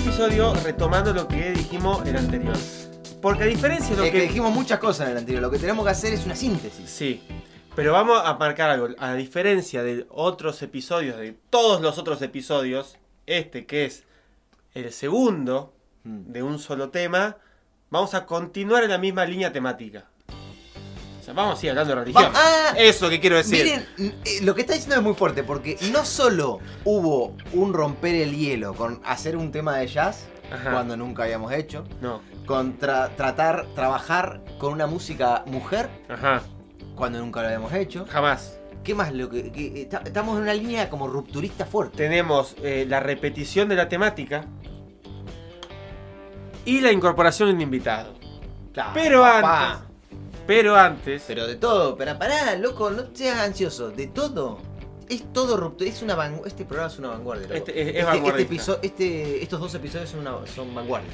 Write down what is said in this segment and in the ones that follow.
Este episodio retomando lo que dijimos el anterior. Porque a diferencia de lo Es que que... dijimos muchas cosas en el anterior. Lo que tenemos que hacer es una síntesis. Sí, pero vamos a marcar algo. A diferencia de otros episodios, de todos los otros episodios, este que es el segundo Mm. de un solo tema, vamos a continuar en la misma línea temática. Vamos a seguir hablando de religión. Ah, Eso que quiero decir. Miren, eh, lo que está diciendo es muy fuerte porque no solo hubo un romper el hielo con hacer un tema de jazz, Ajá. cuando nunca habíamos hecho, No, con tra- tratar, trabajar con una música mujer, ajá, cuando nunca lo habíamos hecho. jamás. ¿Qué más? Lo que, que- está- estamos en una línea como rupturista fuerte. Tenemos eh, la repetición de la temática y la incorporación de un invitado. Claro, Pero papá. antes, pero antes, Pero de todo, pero pará, loco, no seas ansioso. De todo. Es todo ruptura. Es una vangu- Este programa es una vanguardia. loco. Este- es- es este, episo- este- estos dos episodios son, una, son vanguardia.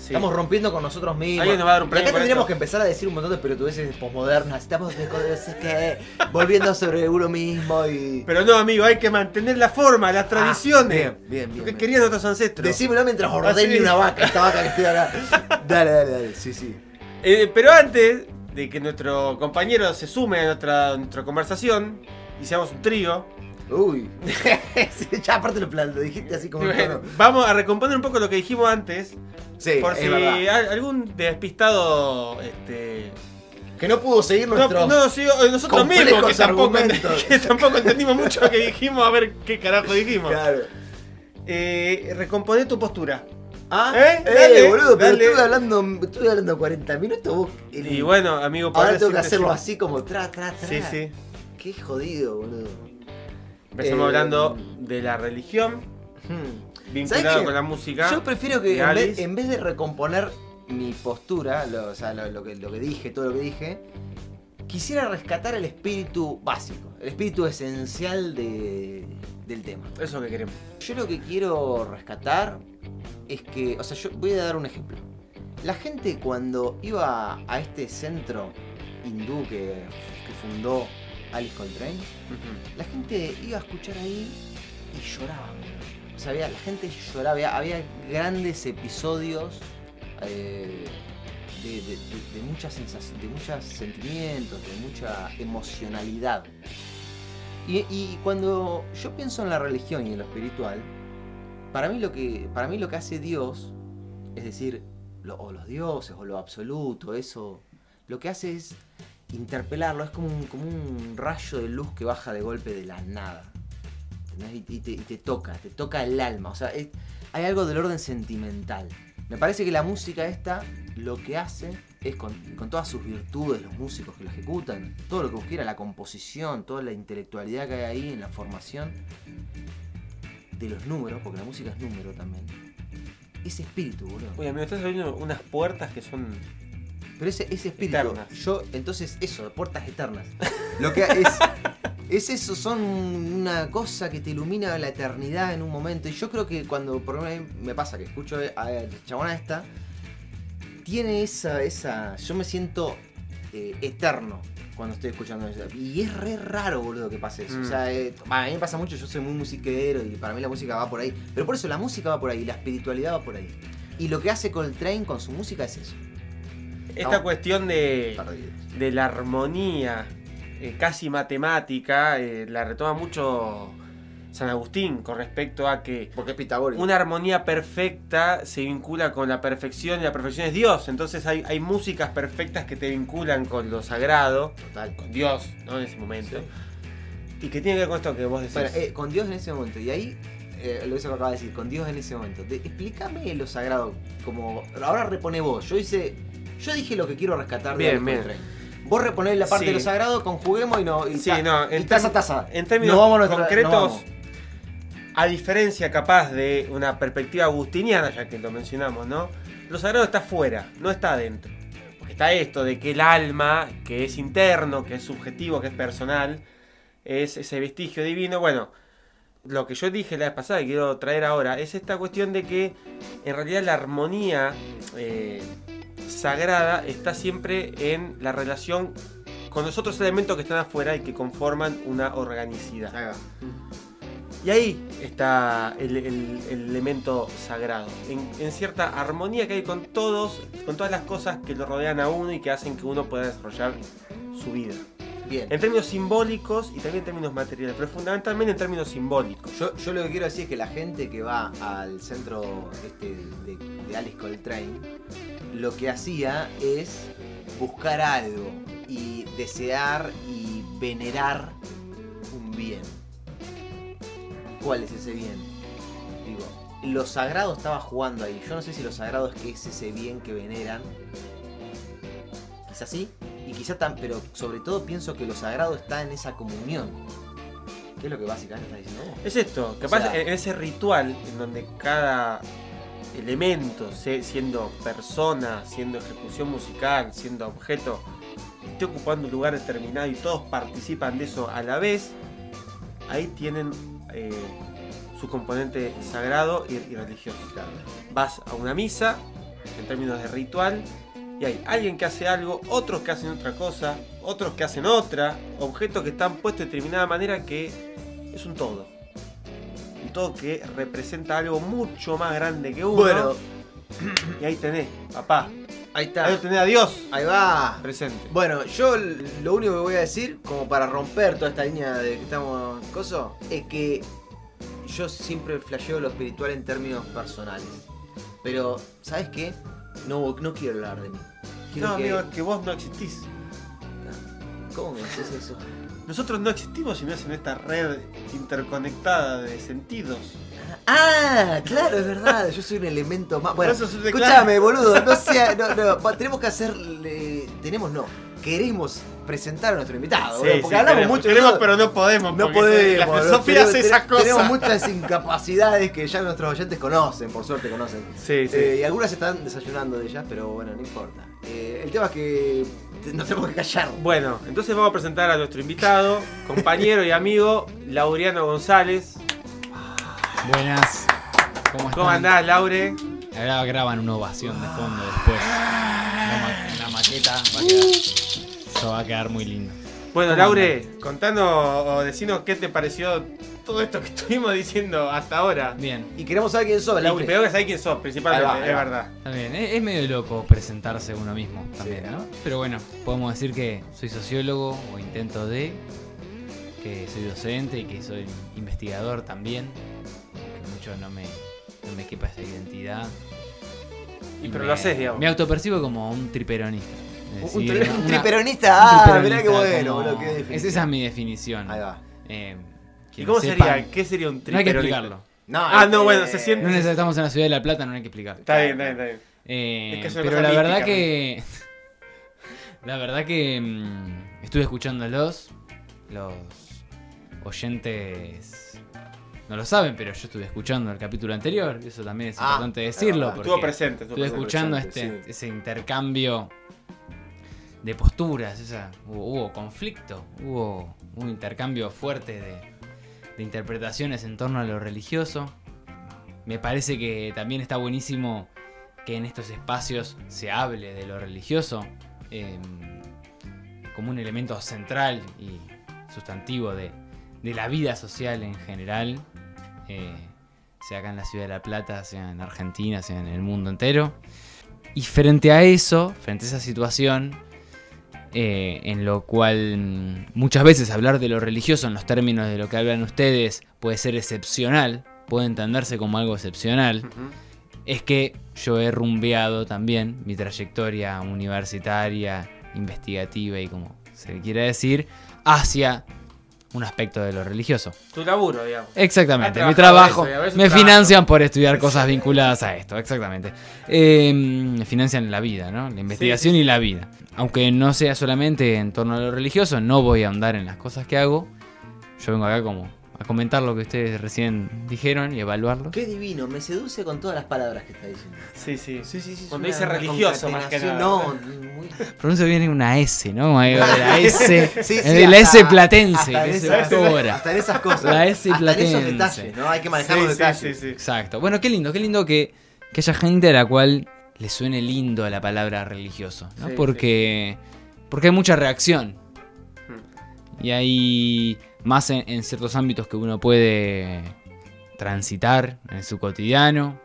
sí. Estamos rompiendo con nosotros mismos. Alguien nos va a dar un Y premio acá por tendríamos esto. que empezar a decir un montón de pelotudeces posmodernas. Estamos de cosas que volviendo sobre uno mismo y. Pero no, amigo, hay que mantener la forma, las tradiciones. Ah, bien, bien, Lo bien, que bien. querían nuestros ancestros. Decímelo mientras ordeño Así. una vaca, esta vaca que estoy acá. Dale, dale, dale. Sí, sí. Eh, pero antes de que nuestro compañero se sume a nuestra, nuestra conversación y seamos un trío, Uy. Sí, ya aparte lo, plan- lo dijiste así como. bueno, vamos a recomponer un poco lo que dijimos antes. Sí, por es si verdad. algún despistado. Este, Que no pudo seguir no, nuestros. no, sí, o nosotros mismos que tampoco, que tampoco entendimos mucho lo que dijimos, a ver qué carajo dijimos. Claro. Eh, recomponer tu postura. Ah, ¿Eh? eh, Dale, boludo, pero dale. estuve hablando, estuve hablando 40 minutos vos. el- Y bueno, amigo, ahora podés tengo que hacerlo sí. así como tra, tra, tra. Sí, sí. Qué jodido, boludo. Empezamos Eh, hablando de la religión, Hmm. vinculado con la música. Yo prefiero que en vez, Alice. en vez de recomponer mi postura, lo, o sea, lo, lo que, lo que dije, todo lo que dije, quisiera rescatar el espíritu básico, el espíritu esencial de- del tema. Eso es lo que queremos. Yo lo que quiero rescatar es que, o sea, yo voy a dar un ejemplo. La gente cuando iba a este centro hindú que, que fundó Alice Coltrane, la gente iba a escuchar ahí y lloraban. O sea, había- la gente lloraba, había, había grandes episodios eh, de, de, de- de muchas sensaciones, de muchos sentimientos, de mucha emocionalidad. Y, cuando yo pienso en la religión y en lo espiritual, para mí lo que, para mí lo que hace Dios, es decir, lo- o los dioses o lo absoluto, eso, lo que hace es interpelarlo, es como un, como un rayo de luz que baja de golpe de la nada. Y, y te, toca, te toca el alma. O sea, hay algo del orden sentimental. Me parece que la música esta lo que hace es con, con todas sus virtudes, los músicos que lo ejecutan, todo lo que vos quieras, la composición, toda la intelectualidad que hay ahí en la formación de los números, porque la música es número también. Ese espíritu, boludo. Oye, amigo, estás abriendo unas puertas que son. Pero ese, ese espíritu, Eternas. yo, entonces, eso, puertas eternas. Lo que es, es eso, son una cosa que te ilumina la eternidad en un momento. Y yo creo que cuando, por vez me pasa que escucho a la chabona esta, tiene esa, esa, yo me siento eh, eterno cuando estoy escuchando eso. Y es re raro, boludo, que pase eso. Mm. O sea, eh, a mí me pasa mucho, yo soy muy musiquero y para mí la música va por ahí. Pero por eso la música va por ahí, la espiritualidad va por ahí. Y lo que hace Coltrane con su música es eso. Esta No. cuestión de, de la armonía eh, casi matemática eh, la retoma mucho San Agustín con respecto a que Porque es pitagórico. una armonía perfecta se vincula con la perfección y la perfección es Dios. Entonces hay, hay músicas perfectas que te vinculan con lo sagrado, Total. con Dios, ¿no? En ese momento. Y que tiene que ver con esto que vos decís. Bueno, eh, con Dios en ese momento. Y ahí, eh, lo que acaba de decir, con Dios en ese momento. De- explícame lo sagrado. Como. Ahora repone vos. Yo hice. Yo dije lo que quiero rescatar de Bien, bien. Vos reponés la parte Sí. de lo sagrado, conjuguemos y no. Y Sí, ta- no, y en taza term- taza. en términos nuestra- concretos, vamos. A diferencia capaz de una perspectiva agustiniana, ya que lo mencionamos, ¿no? Lo sagrado está fuera, no está adentro. Porque está esto de que el alma, que es interno, que es subjetivo, que es personal, es ese vestigio divino. Bueno, lo que yo dije la vez pasada y quiero traer ahora es esta cuestión de que en realidad la armonía eh, sagrada está siempre en la relación con los otros elementos que están afuera y que conforman una organicidad. Y ahí está el, el- el elemento sagrado, en, en cierta armonía que hay con todos, con todas las cosas que lo rodean a uno y que hacen que uno pueda desarrollar su vida. Bien. En términos simbólicos y también en términos materiales, pero fundamentalmente en términos simbólicos. Yo, yo lo que quiero decir es que la gente que va al centro este de, de Alice Coltrane, lo que hacía es buscar algo y desear y venerar un bien. ¿Cuál es ese bien? Digo, lo sagrado estaba jugando ahí. Yo no sé si lo sagrado es que es ese bien que veneran. Quizás sí. Y quizá tan, pero sobre todo pienso que lo sagrado está en esa comunión. ¿Qué es lo que básicamente estás diciendo vos? Es esto, capaz sea- en ese ritual en donde cada elemento, siendo persona, siendo ejecución musical, siendo objeto, esté ocupando un lugar determinado y todos participan de eso a la vez, ahí tienen eh, su componente sagrado y, y religioso. Vas a una misa, en términos de ritual, y hay alguien que hace algo, otros que hacen otra cosa, otros que hacen otra, objetos que están puestos de determinada manera que es un todo. Un todo que representa algo mucho más grande que uno. Bueno, y ahí tenés, papá. Ahí está. Ahí tenés a Dios Ahí va. presente. Bueno, yo lo único que voy a decir, como para romper toda esta línea de que estamos coso, es que yo siempre flasheo lo espiritual en términos personales. Pero, ¿sabes qué? No, no quiero hablar de mí. Quiero no, que... amigo, es que vos no existís. ¿Cómo me decís eso? Nosotros no existimos si no es en esta red interconectada de sentidos. Ah, claro, es verdad. Yo soy un elemento más. Bueno, de escúchame, boludo. No sea. No, no. Tenemos que hacerle. Tenemos, no. Queremos presentar a nuestro invitado. boludo, porque hablamos queremos, mucho. queremos, pero no podemos. No podemos. La filosofía hace esas cosas. Tenemos muchas incapacidades que ya nuestros oyentes conocen, por suerte conocen. Sí, sí. Eh, y algunas están desayunando de ellas, pero bueno, no importa. Eh, el tema es que nos tenemos que callar. Bueno, entonces vamos a presentar a nuestro invitado, compañero y amigo, Laureano González. Buenas. ¿Cómo están? ¿Cómo andás, Laure? Ahora graban una ovación de fondo después. La, ma- la maqueta va a quedar. Eso va a quedar muy lindo. Bueno, ¿Cómo Laure, contanos o decinos qué te pareció todo esto que estuvimos diciendo hasta ahora. Bien, Y queremos saber quién sos, Y Laure. Pero que sabés quién sos, principalmente, va, es verdad. bien. Es, es medio loco presentarse uno mismo también, Sí. ¿no? Pero bueno, podemos decir que soy sociólogo o intento de, que soy docente y que soy investigador también. Mucho no me, no me quepa esa identidad. Y pero me- lo haces, digamos. Me autopercibo como un triperonista. Es Un, decir, un una- triperonista. un Ah, triperonista, mirá qué bueno, como- boludo. Qué es- esa es mi definición. Ahí va. Eh, ¿Y cómo sepa- sería? ¿Qué sería un No hay que triperonista? explicarlo. No, Ah, es no, que- bueno, se siente- No necesitamos en la ciudad de La Plata, no hay que explicarlo. Está bien, está bien, está bien. Eh, Es que pero la verdad mítica, que. La verdad que mm, estuve escuchándolos. Los oyentes no lo saben, pero yo estuve escuchando el capítulo anterior. Eso también es Ah, importante decirlo. Estuvo presente. Estuvo estuve presente. escuchando este, ese intercambio de posturas. Esa, hubo, hubo conflicto, hubo un intercambio fuerte de, de interpretaciones en torno a lo religioso. Me parece que también está buenísimo que en estos espacios se hable de lo religioso eh, como un elemento central y sustantivo de, de la vida social en general, eh, sea acá en la ciudad de La Plata, sea en Argentina, sea en el mundo entero. Y frente a eso, frente a esa situación, eh, en lo cual muchas veces hablar de lo religioso en los términos de lo que hablan ustedes puede ser excepcional, puede entenderse como algo excepcional, es que yo he rumbeado también mi trayectoria universitaria, investigativa y como se le quiera decir, hacia un aspecto de lo religioso. Tu laburo, digamos. Exactamente, mi trabajo. eso, me trabajo. financian por estudiar cosas vinculadas a esto, exactamente. Eh, me financian la vida, ¿no? La investigación sí, y la vida. Aunque no sea solamente en torno a lo religioso, no voy a ahondar en las cosas que hago. Yo vengo acá como a comentar lo que ustedes recién dijeron y evaluarlo. Qué divino, me seduce con todas las palabras que está diciendo. Sí, sí. Sí, sí, sí. Cuando dice religioso, más que nada. No, muy... Pronuncio bien una S, ¿no? La S. Sí, sí, la hasta- S platense, hasta que en. Hasta en esas cosas. La S hasta en esos platense. detalles, ¿no? Hay que manejar Sí, los sí, detalles. sí, sí. Exacto. Bueno, qué lindo, qué lindo que, que haya gente a la cual le suene lindo la palabra religioso, ¿no? Sí, porque, porque hay mucha reacción. Hmm. Y hay más en, ciertos ámbitos que uno puede transitar en su cotidiano,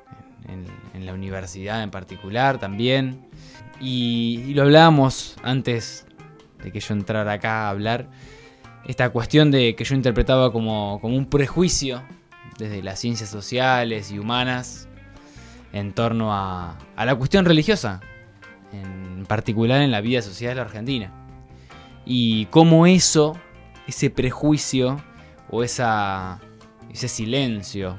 en, la universidad en particular también. Y, lo hablábamos antes de que yo entrara acá a hablar, esta cuestión de que yo interpretaba como, como un prejuicio desde las ciencias sociales y humanas en torno a, la cuestión religiosa, en particular en la vida social argentina. Y cómo eso, ese prejuicio o esa, ese silencio,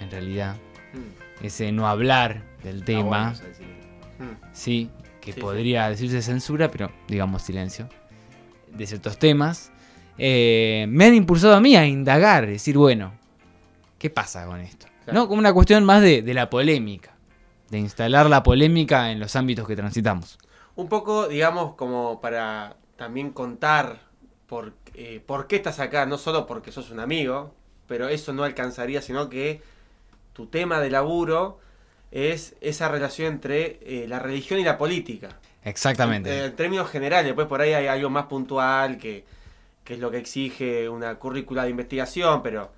en realidad, Mm. ese no hablar del Está tema, bueno, sea, sí. Sí, que Sí, podría decirse censura, pero digamos silencio, de ciertos temas, eh, me han impulsado a mí a indagar, decir, bueno, ¿qué pasa con esto? Claro. ¿No? Como una cuestión más de, de la polémica, de instalar la polémica en los ámbitos que transitamos. Un poco, digamos, como para también contar por, eh, por qué estás acá, no solo porque sos un amigo, pero eso no alcanzaría, sino que tu tema de laburo es esa relación entre eh, la religión y la política. Exactamente. En, en términos generales, pues por ahí hay algo más puntual que, que es lo que exige una currícula de investigación, pero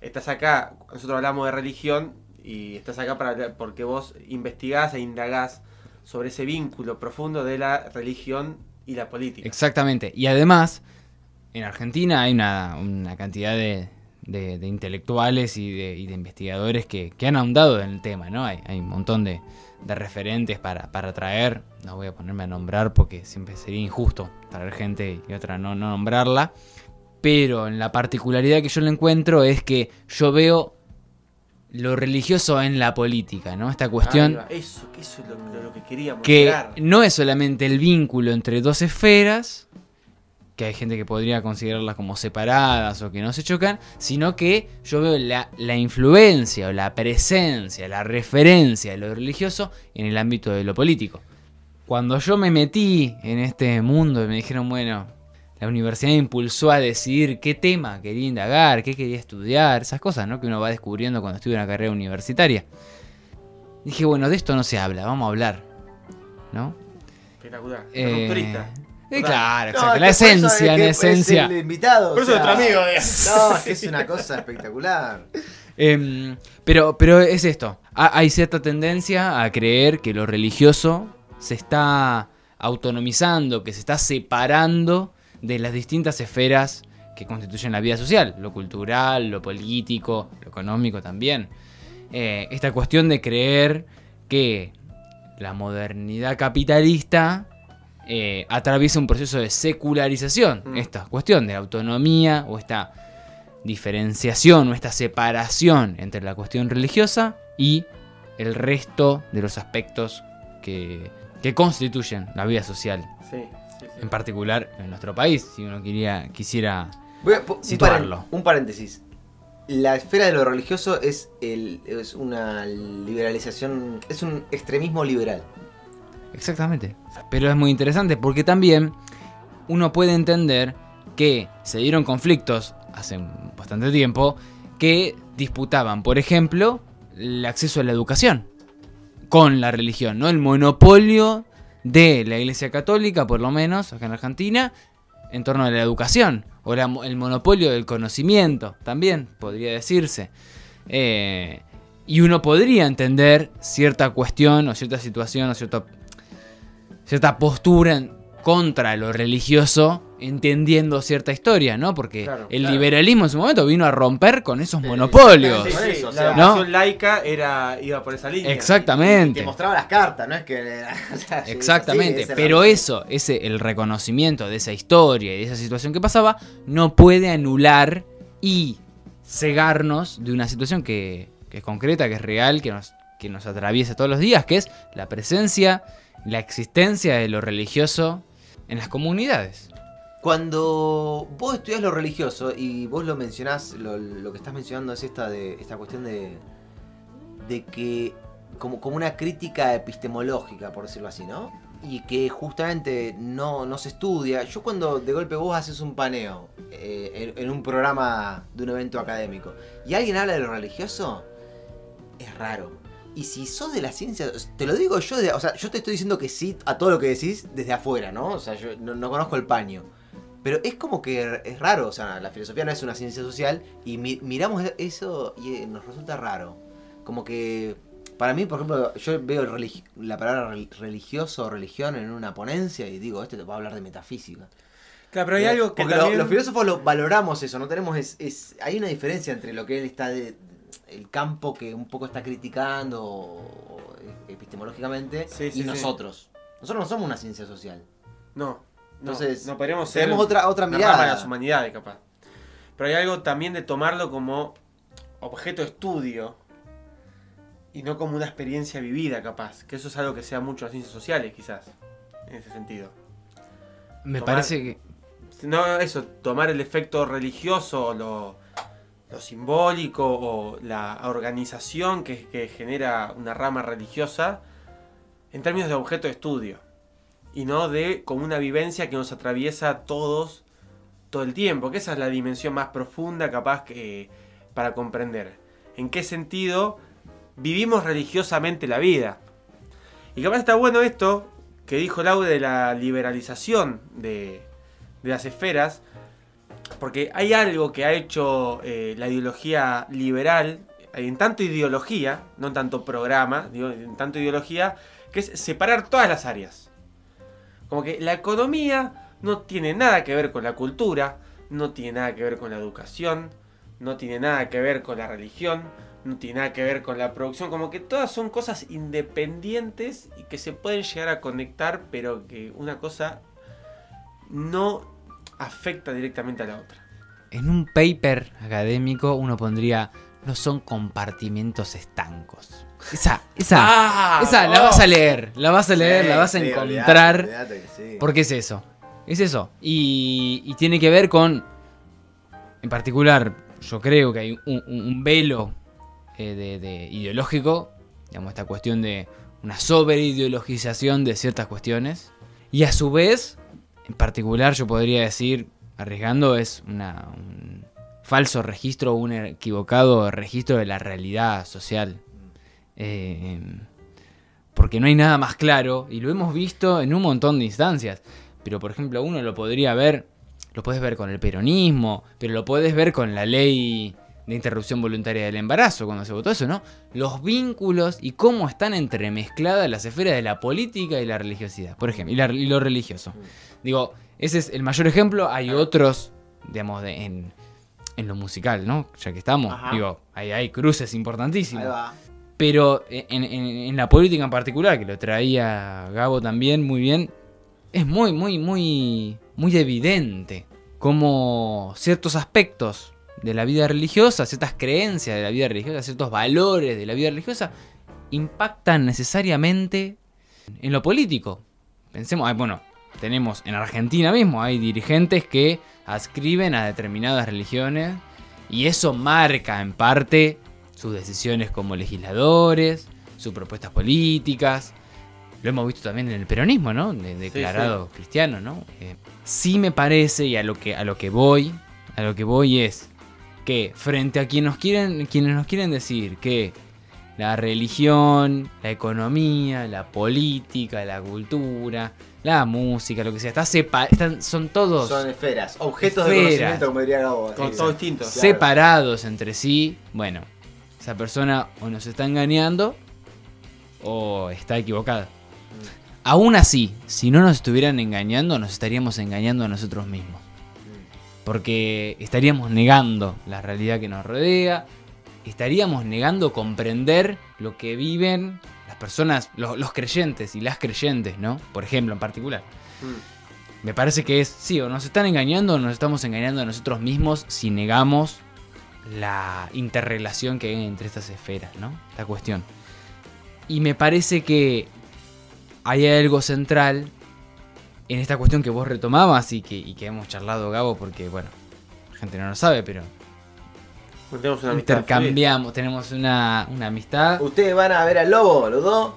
estás acá, nosotros hablamos de religión y estás acá para, porque vos investigás e indagás sobre ese vínculo profundo de la religión y la política. Exactamente. Y además, en Argentina hay una, una cantidad de, de- de intelectuales y de, y de investigadores que, que han ahondado en el tema, ¿no? Hay, hay un montón de, de referentes para, para traer. No voy a ponerme a nombrar porque siempre sería injusto traer gente y otra no, no nombrarla. Pero en la particularidad que yo le encuentro es que yo veo lo religioso en la política, ¿no? Esta cuestión Eso, es lo, lo- lo que queríamos que no es solamente el vínculo entre dos esferas, que hay gente que podría considerarlas como separadas o que no se chocan, sino que yo veo la, la influencia o la presencia, la referencia de lo religioso en el ámbito de lo político. Cuando yo me metí en este mundo y me dijeron, bueno, la universidad me impulsó a decidir qué tema quería indagar, qué quería estudiar, esas cosas, ¿no? Que uno va descubriendo cuando estudia una carrera universitaria. Dije, bueno, de esto no se habla, vamos a hablar, ¿no? Espectacular. Eh, Claro, No, exacto. es la esencia, es la que es esencia. el invitado. Por eso sea, nuestro amigo. No, es es una cosa espectacular. Em, pero, pero es esto. Ha- hay cierta tendencia a creer que lo religioso se está autonomizando, que se está separando de las distintas esferas que constituyen la vida social. Lo cultural, lo político, lo económico también. Eh, esta cuestión de creer que la modernidad capitalista eh, atraviesa un proceso de secularización. Mm. Esta cuestión de autonomía o esta diferenciación o esta separación entre la cuestión religiosa y el resto de los aspectos que, que constituyen la vida social, Sí, sí, sí. en particular en nuestro país, si uno quería, quisiera... Voy a- Situarlo. un paréntesis. La esfera de lo religioso es, el, es una liberalización, es un extremismo liberal. Exactamente. Pero es muy interesante porque también uno puede entender que se dieron conflictos hace bastante tiempo que disputaban, por ejemplo, el acceso a la educación con la religión, ¿no? El monopolio de la Iglesia Católica, por lo menos acá en Argentina, en torno a la educación, o el monopolio del conocimiento, también podría decirse. Eh, y uno podría entender cierta cuestión o cierta situación o cierta, cierta postura en- contra lo religioso entendiendo cierta historia, ¿no? Porque Claro, el claro. liberalismo en su momento vino a romper con esos monopolios. Sí, Por sí, eso, o la sea, ¿no? laica era, iba por esa línea. Exactamente. Te mostraba las cartas, no es que. o sea, sí, Exactamente, pero eso, ese el reconocimiento de esa historia y de esa situación que pasaba, no puede anular y cegarnos de una situación que, que es concreta, que es real, que nos, que nos atraviesa todos los días, que es la presencia, la existencia de lo religioso en las comunidades. Cuando vos estudias lo religioso y vos lo mencionás, lo, que estás mencionando es esta de esta cuestión de, de que como, como una crítica epistemológica, por decirlo así, ¿no? Y que justamente no, no se estudia. Yo cuando de golpe vos haces un paneo eh, en, en un programa de un evento académico y alguien habla de lo religioso, es raro. Y si sos de la ciencia, te lo digo yo, de- o sea, yo te estoy diciendo que sí a todo lo que decís desde afuera, ¿no? O sea, yo no, no conozco el paño. Pero es como que es raro, o sea, la filosofía no es una ciencia social y mi- miramos eso y eh, nos resulta raro. Como que, para mí, por ejemplo, yo veo religi- la palabra rel- religioso o religión en una ponencia y digo, este te va a hablar de metafísica. Claro, pero hay algo que Porque lo- los filósofos lo valoramos eso, no tenemos es, es- hay una diferencia entre lo que él está de el campo que un poco está criticando epistemológicamente Sí, y sí. nosotros. Nosotros no somos una ciencia social. No, no, Entonces, no podríamos ser tenemos otra- otra una mirada. rama de las humanidades, capaz. Pero hay algo también de tomarlo como objeto de estudio y no como una experiencia vivida, capaz. Que eso es algo que sea mucho las ciencias sociales, quizás, en ese sentido. Me Tomar- parece que. No, eso, tomar el efecto religioso, lo, lo simbólico o la organización que, genera una rama religiosa en términos de objeto de estudio. Y no de como una vivencia que nos atraviesa a todos todo el tiempo, que esa es la dimensión más profunda capaz que para comprender. ¿En qué sentido vivimos religiosamente la vida? Y capaz está bueno esto que dijo Laude de la liberalización de, de las esferas, porque hay algo que ha hecho eh, la ideología liberal, en tanto ideología, no en tanto programa, digo, en tanto ideología, que es separar todas las áreas. Como que la economía no tiene nada que ver con la cultura, no tiene nada que ver con la educación, no tiene nada que ver con la religión, no tiene nada que ver con la producción, como que todas son cosas independientes y que se pueden llegar a conectar, pero que una cosa no afecta directamente a la otra. En un paper académico uno pondría. No son compartimentos estancos. Esa, esa, ¡Ah! esa la vas a leer. La vas a leer, la vas a Sí, encontrar. olvidate, olvidate que sí. Porque es eso. Es eso. Y, y tiene que ver con. En particular, yo creo que hay un, un- un velo eh, de, de ideológico. Digamos, esta cuestión de una sobreideologización de ciertas cuestiones. Y a su vez, en particular, yo podría decir, arriesgando, es una, un falso registro un equivocado registro de la realidad social. Eh, porque no hay nada más claro, y lo hemos visto en un montón de instancias. Pero por ejemplo, uno lo podría ver, lo puedes ver con el peronismo, pero lo puedes ver con la ley de interrupción voluntaria del embarazo, cuando se votó eso, ¿no? Los vínculos y cómo están entremezcladas las esferas de la política y la religiosidad, por ejemplo, y, la- y lo religioso. Digo, ese es el mayor ejemplo, hay otros, digamos, de- en, en lo musical, ¿no? Ya que estamos, Ajá. digo, hay, hay cruces importantísimos. Ahí va. Pero en, en- en la política en particular, que lo traía Gabo también muy bien, es muy, muy, muy, muy evidente cómo ciertos aspectos de la vida religiosa, ciertas creencias de la vida religiosa, ciertos valores de la vida religiosa, impactan necesariamente en lo político. Pensemos, bueno, tenemos en Argentina mismo, hay dirigentes que adscriben a determinadas religiones y eso marca en parte sus decisiones como legisladores, sus propuestas políticas. Lo hemos visto también en el peronismo, ¿no? De- declarado cristiano, ¿no? Eh, sí me parece, y a lo que a lo que voy, a lo que voy es que frente a quienes nos quieren, quienes nos quieren decir que la religión, la economía, la política, la cultura, la música, lo que sea, está sepa están, son todos Son esferas, objetos Esferas. de conocimiento, como diría Gabo. Con Sí, todo sí. distinto. Claro. separados entre sí, bueno, esa persona o nos está engañando o está equivocada. Aún así, si no nos estuvieran engañando, nos estaríamos engañando a nosotros mismos. Porque estaríamos negando la realidad que nos rodea, estaríamos negando comprender lo que viven las personas, los, los creyentes y las creyentes, ¿no? Por ejemplo, en particular. Mm. Me parece que es, sí, o nos están engañando o nos estamos engañando a nosotros mismos si negamos la interrelación que hay entre estas esferas, ¿no? Esta cuestión. Y me parece que hay algo central en esta cuestión que vos retomabas y que, y que hemos charlado, Gabo, porque, bueno, la gente no lo sabe, pero Tenemos una amistad intercambiamos, tenemos una, una amistad. ¿Ustedes van a ver al lobo, los dos?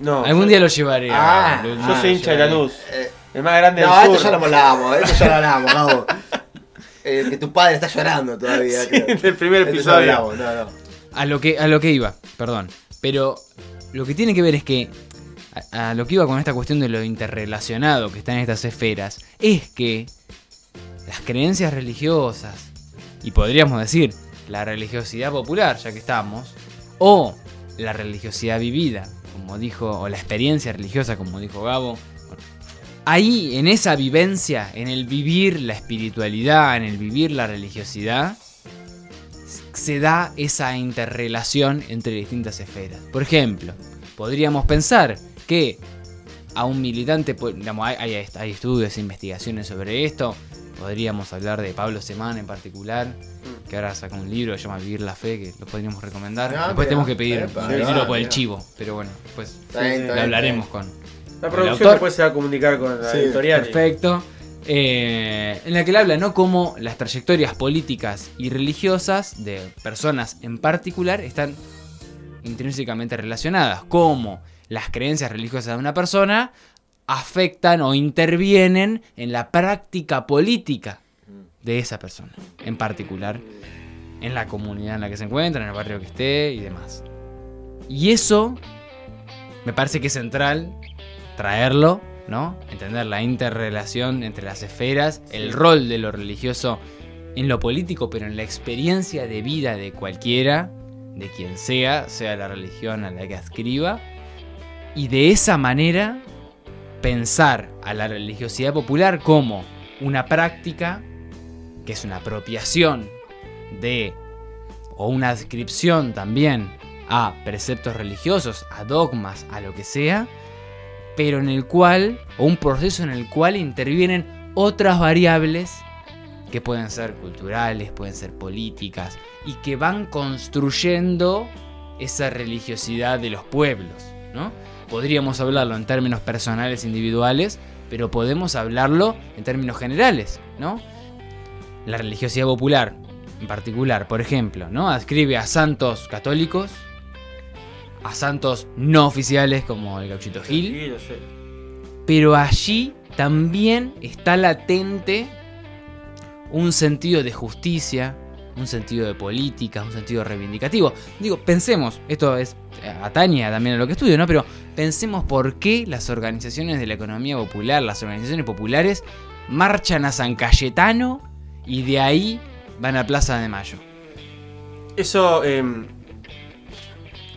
No, Algún yo- día lo llevaré. Ah, yo soy hincha de la llevaré. luz. Eh, El más grande no, del esto sur. ya lo hablamos, esto ya lo hablamos, Gabo. Eh, que tu padre está llorando todavía. Sí, creo. del primer Esto episodio. lo hablamos, no, no. A lo que, a lo que iba, perdón. Pero lo que tiene que ver es que a, lo que iba con esta cuestión de lo interrelacionado que está en estas esferas es que las creencias religiosas, y podríamos decir la religiosidad popular, ya que estamos, o la religiosidad vivida, como dijo, o la experiencia religiosa, como dijo Gabo, ahí en esa vivencia, en el vivir la espiritualidad, en el vivir la religiosidad, se da esa interrelación entre distintas esferas. Por ejemplo, podríamos pensar que a un militante, po- digamos, hay, hay- hay estudios e investigaciones sobre esto, podríamos hablar de Pablo Semán en particular, que ahora saca un libro que se llama Vivir la Fe, que lo podríamos recomendar. Ah, Después mira, tenemos que pedir epa, va, por el chivo, pero bueno, después Está bien, lo hablaremos con, La El producción autor- después se va a comunicar con la Sí, editorial. Perfecto. Eh, en la que él habla, ¿no? Cómo las trayectorias políticas y religiosas de personas en particular están intrínsecamente relacionadas. Cómo las creencias religiosas de una persona afectan o intervienen en la práctica política de esa persona. En particular, en la comunidad en la que se encuentra, en el barrio que esté y demás. Y eso me parece que es central traerlo, ¿no? Entender la interrelación entre las esferas, el rol de lo religioso en lo político, pero en la experiencia de vida de cualquiera, de quien sea, sea la religión a la que adscriba, y de esa manera pensar a la religiosidad popular como una práctica que es una apropiación de o una adscripción también a preceptos religiosos, a dogmas, a lo que sea, pero en el cual, o un proceso en el cual intervienen otras variables que pueden ser culturales, pueden ser políticas, y que van construyendo esa religiosidad de los pueblos, ¿no? Podríamos hablarlo en términos personales, individuales, pero podemos hablarlo en términos generales, ¿no? La religiosidad popular, en particular, por ejemplo, ¿no? Adscribe a santos católicos, a santos no oficiales como el Gauchito Gil, pero allí también está latente un sentido de justicia, un sentido de política, un sentido reivindicativo. Digo, pensemos, esto es eh, atañe también a lo que estudio, ¿no? Pero pensemos por qué las organizaciones de la economía popular, las organizaciones populares, marchan a San Cayetano y de ahí van a Plaza de Mayo. Eso eh,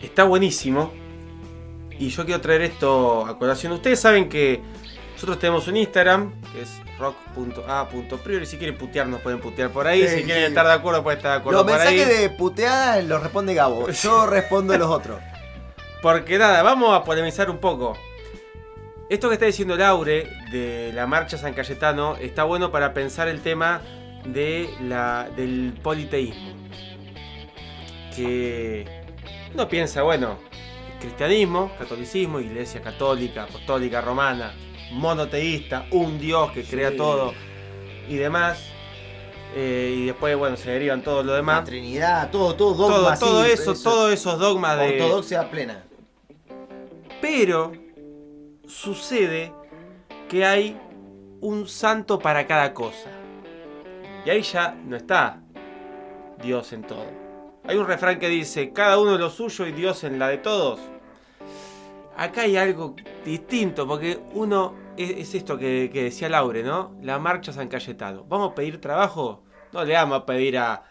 está buenísimo. Y yo quiero traer esto a colación. Ustedes saben que nosotros tenemos un Instagram, que es rock.a.priori. Si quieren putearnos, pueden putear por ahí. Sí, si quieren sí. estar de acuerdo, pueden estar de acuerdo Los por ahí. mensajes de puteada los responde Gabo. Yo respondo los otros. Porque nada, vamos a polemizar un poco. Esto que está diciendo Laure de la marcha San Cayetano está bueno para pensar el tema de la, del politeísmo. Que uno piensa, bueno, cristianismo, catolicismo, iglesia católica, apostólica, romana, monoteísta, un Dios que crea Sí. todo y demás. Eh, y después, bueno, se derivan todo lo La demás. Trinidad, todo, todo Todo, dogma. todo sí, eso, todos esos dogmas de... Ortodoxia plena. Pero sucede que hay un santo para cada cosa. Y ahí ya no está Dios en todo. Hay un refrán que dice, cada uno en lo suyo y Dios en la de todos. Acá hay algo distinto, porque uno es, es esto que, que decía Laure, ¿no? La marcha San Cayetano. ¿Vamos a pedir trabajo? No le vamos a pedir a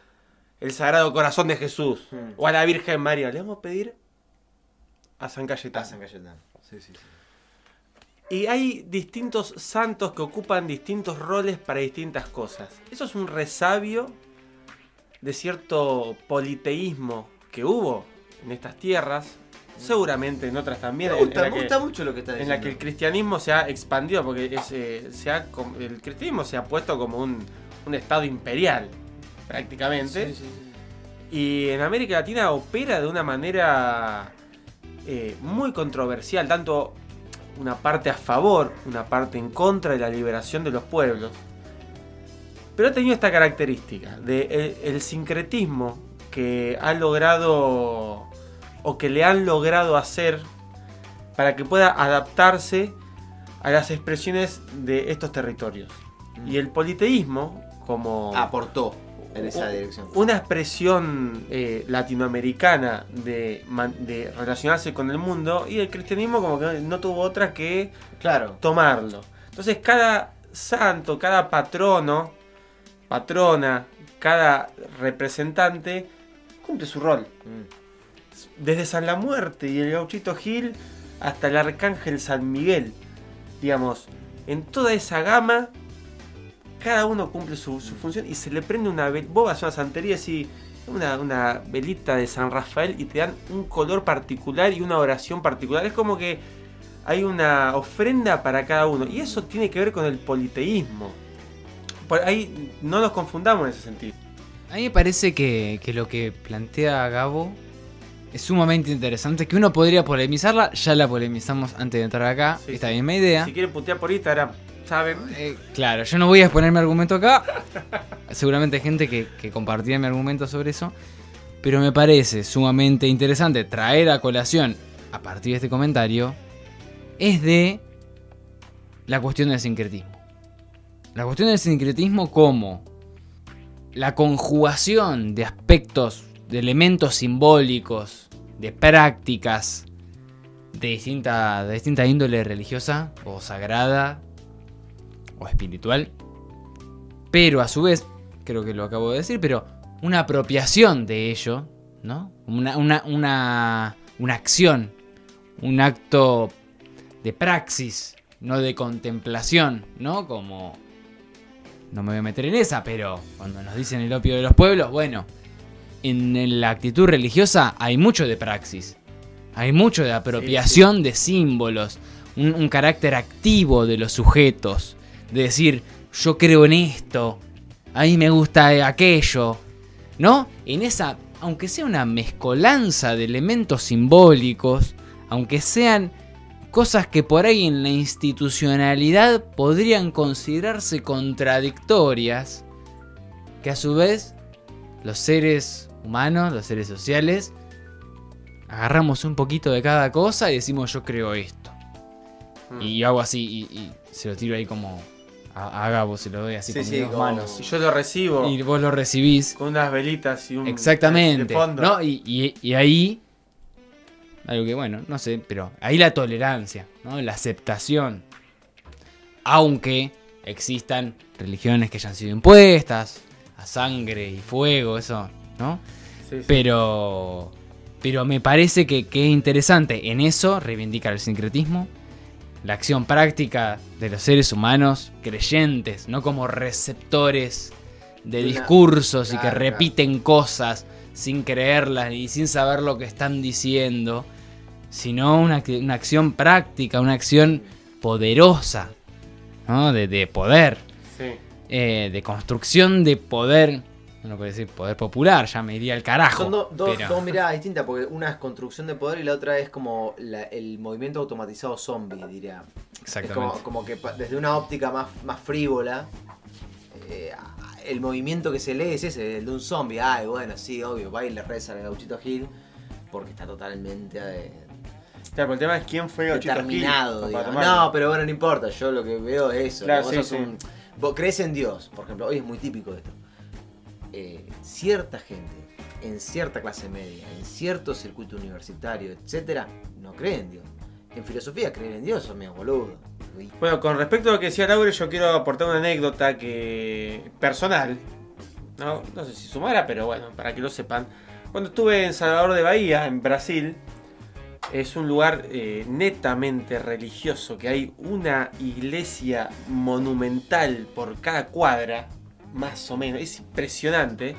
el Sagrado Corazón de Jesús Hmm. o a la Virgen María. Le vamos a pedir a San Cayetano. Ah, San Cayetano. Sí, sí, sí. Y hay distintos santos que ocupan distintos roles para distintas cosas. Eso es un resabio de cierto politeísmo que hubo en estas tierras, seguramente en otras también, Me en- gusta, en, que, mucho lo que está en diciendo. la que el cristianismo se ha expandido, porque es, eh, se ha com- el cristianismo se ha puesto como un, un estado imperial, prácticamente. Sí, sí, sí. Y en América Latina opera de una manera eh, muy controversial, tanto una parte a favor, una parte en contra de la liberación de los pueblos. Pero ha tenido esta característica de el, el sincretismo que ha logrado o que le han logrado hacer para que pueda adaptarse a las expresiones de estos territorios. Y el politeísmo, como Aportó en esa dirección. una expresión eh, latinoamericana de relacionarse con el mundo, y el cristianismo como que no tuvo otra que Claro. tomarlo. Entonces cada santo, cada patrono, patrona, cada representante cumple su rol. Mm. Desde San La Muerte y el gauchito Gil hasta el arcángel San Miguel. Digamos, en toda esa gama, cada uno cumple su, su función y se le prende una velita. Vos vas a una santería y una, una velita de San Rafael y te dan un color particular y una oración particular. Es como que hay una ofrenda para cada uno. Y eso tiene que ver con el politeísmo. Por ahí no nos confundamos en ese sentido. A mí me parece que, que lo que plantea Gabo es sumamente interesante, que uno podría polemizarla, ya la polemizamos antes de entrar acá, Sí, esta sí. misma idea. Si quieren putear por Instagram, ¿saben? Eh, claro, yo no voy a exponer mi argumento acá. Seguramente hay gente que, que compartía mi argumento sobre eso. Pero me parece sumamente interesante traer a colación, a partir de este comentario, es de la cuestión del sincretismo. La cuestión del sincretismo como la conjugación de aspectos, de elementos simbólicos, de prácticas de distinta, de distinta índole religiosa o sagrada o espiritual. Pero a su vez, creo que lo acabo de decir, pero una apropiación de ello, ¿no? Una, una, una, una acción, un acto de praxis, no de contemplación, ¿no? Como... No me voy a meter en esa, pero cuando nos dicen el opio de los pueblos, bueno, en la actitud religiosa hay mucho de praxis. Hay mucho de apropiación de símbolos, un, un carácter activo de los sujetos, de decir, yo creo en esto, a mí me gusta aquello, ¿no? En esa, aunque sea una mezcolanza de elementos simbólicos, aunque sean cosas que por ahí en la institucionalidad podrían considerarse contradictorias, que a su vez los seres humanos, los seres sociales, agarramos un poquito de cada cosa y decimos yo creo esto. Mm. Y hago así y, y se lo tiro ahí como a, a Gabo, se lo doy así Sí, con sí, mis dos como- manos. Y yo lo recibo Y vos lo recibís. con unas velitas y un. Exactamente. de fondo. ¿no? Y, y- y ahí, algo que bueno, no sé, pero ahí la tolerancia, ¿no? la aceptación. Aunque existan religiones que hayan sido impuestas, a sangre y fuego, eso, ¿no? Sí. Pero, pero me parece que, que es interesante. En eso reivindica el sincretismo, la acción práctica de los seres humanos creyentes, no como receptores de discursos y que repiten cosas sin creerlas y sin saber lo que están diciendo, sino una, una acción práctica, una acción poderosa, ¿no? de, de poder Sí. eh, de construcción de poder. No puede decir poder popular, ya me iría al carajo. Son do- dos, pero- dos miradas distintas, porque una es construcción de poder y la otra es como la- el movimiento automatizado zombie, diría. Es Exactamente. como, como que desde una óptica más, más frívola, eh, el movimiento que se lee es ese, el de un zombie. Ay, bueno, sí, obvio, va y le reza al gauchito Gil, porque está totalmente eh, Claro, pero el tema es quién fue Gauchito Gil. No, pero bueno, no importa, yo lo que veo es eso. Claro, vos, sí, sos sí. un- vos crees en Dios, por ejemplo, hoy es muy típico esto. Eh, cierta gente en cierta clase media, en cierto circuito universitario, etcétera, no cree en Dios. En filosofía creer en Dios son medio Bueno, con respecto a lo que decía Laure, yo quiero aportar una anécdota que personal. No, no sé si sumara, pero bueno, para que lo sepan. Cuando estuve en Salvador de Bahía, en Brasil, es un lugar eh, netamente religioso, que hay una iglesia monumental por cada cuadra, más o menos. Es impresionante.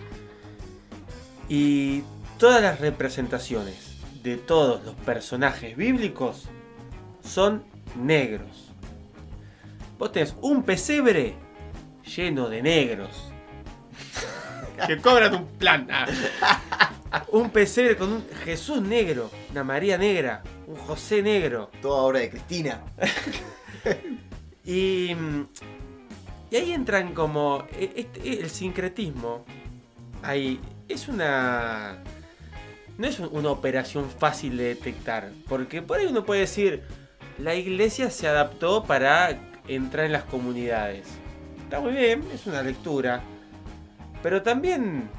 Y todas las representaciones de todos los personajes bíblicos son negros. Vos tenés un pesebre lleno de negros. que cobran un plan. Ah. Un pesebre con un Jesús negro, una María negra, un José negro. Toda obra de Cristina. Y, mm, y ahí entran como e- este- el sincretismo. Ahí es una no es un- una operación fácil de detectar, porque por ahí uno puede decir la iglesia se adaptó para entrar en las comunidades. Está muy bien, es una lectura, pero también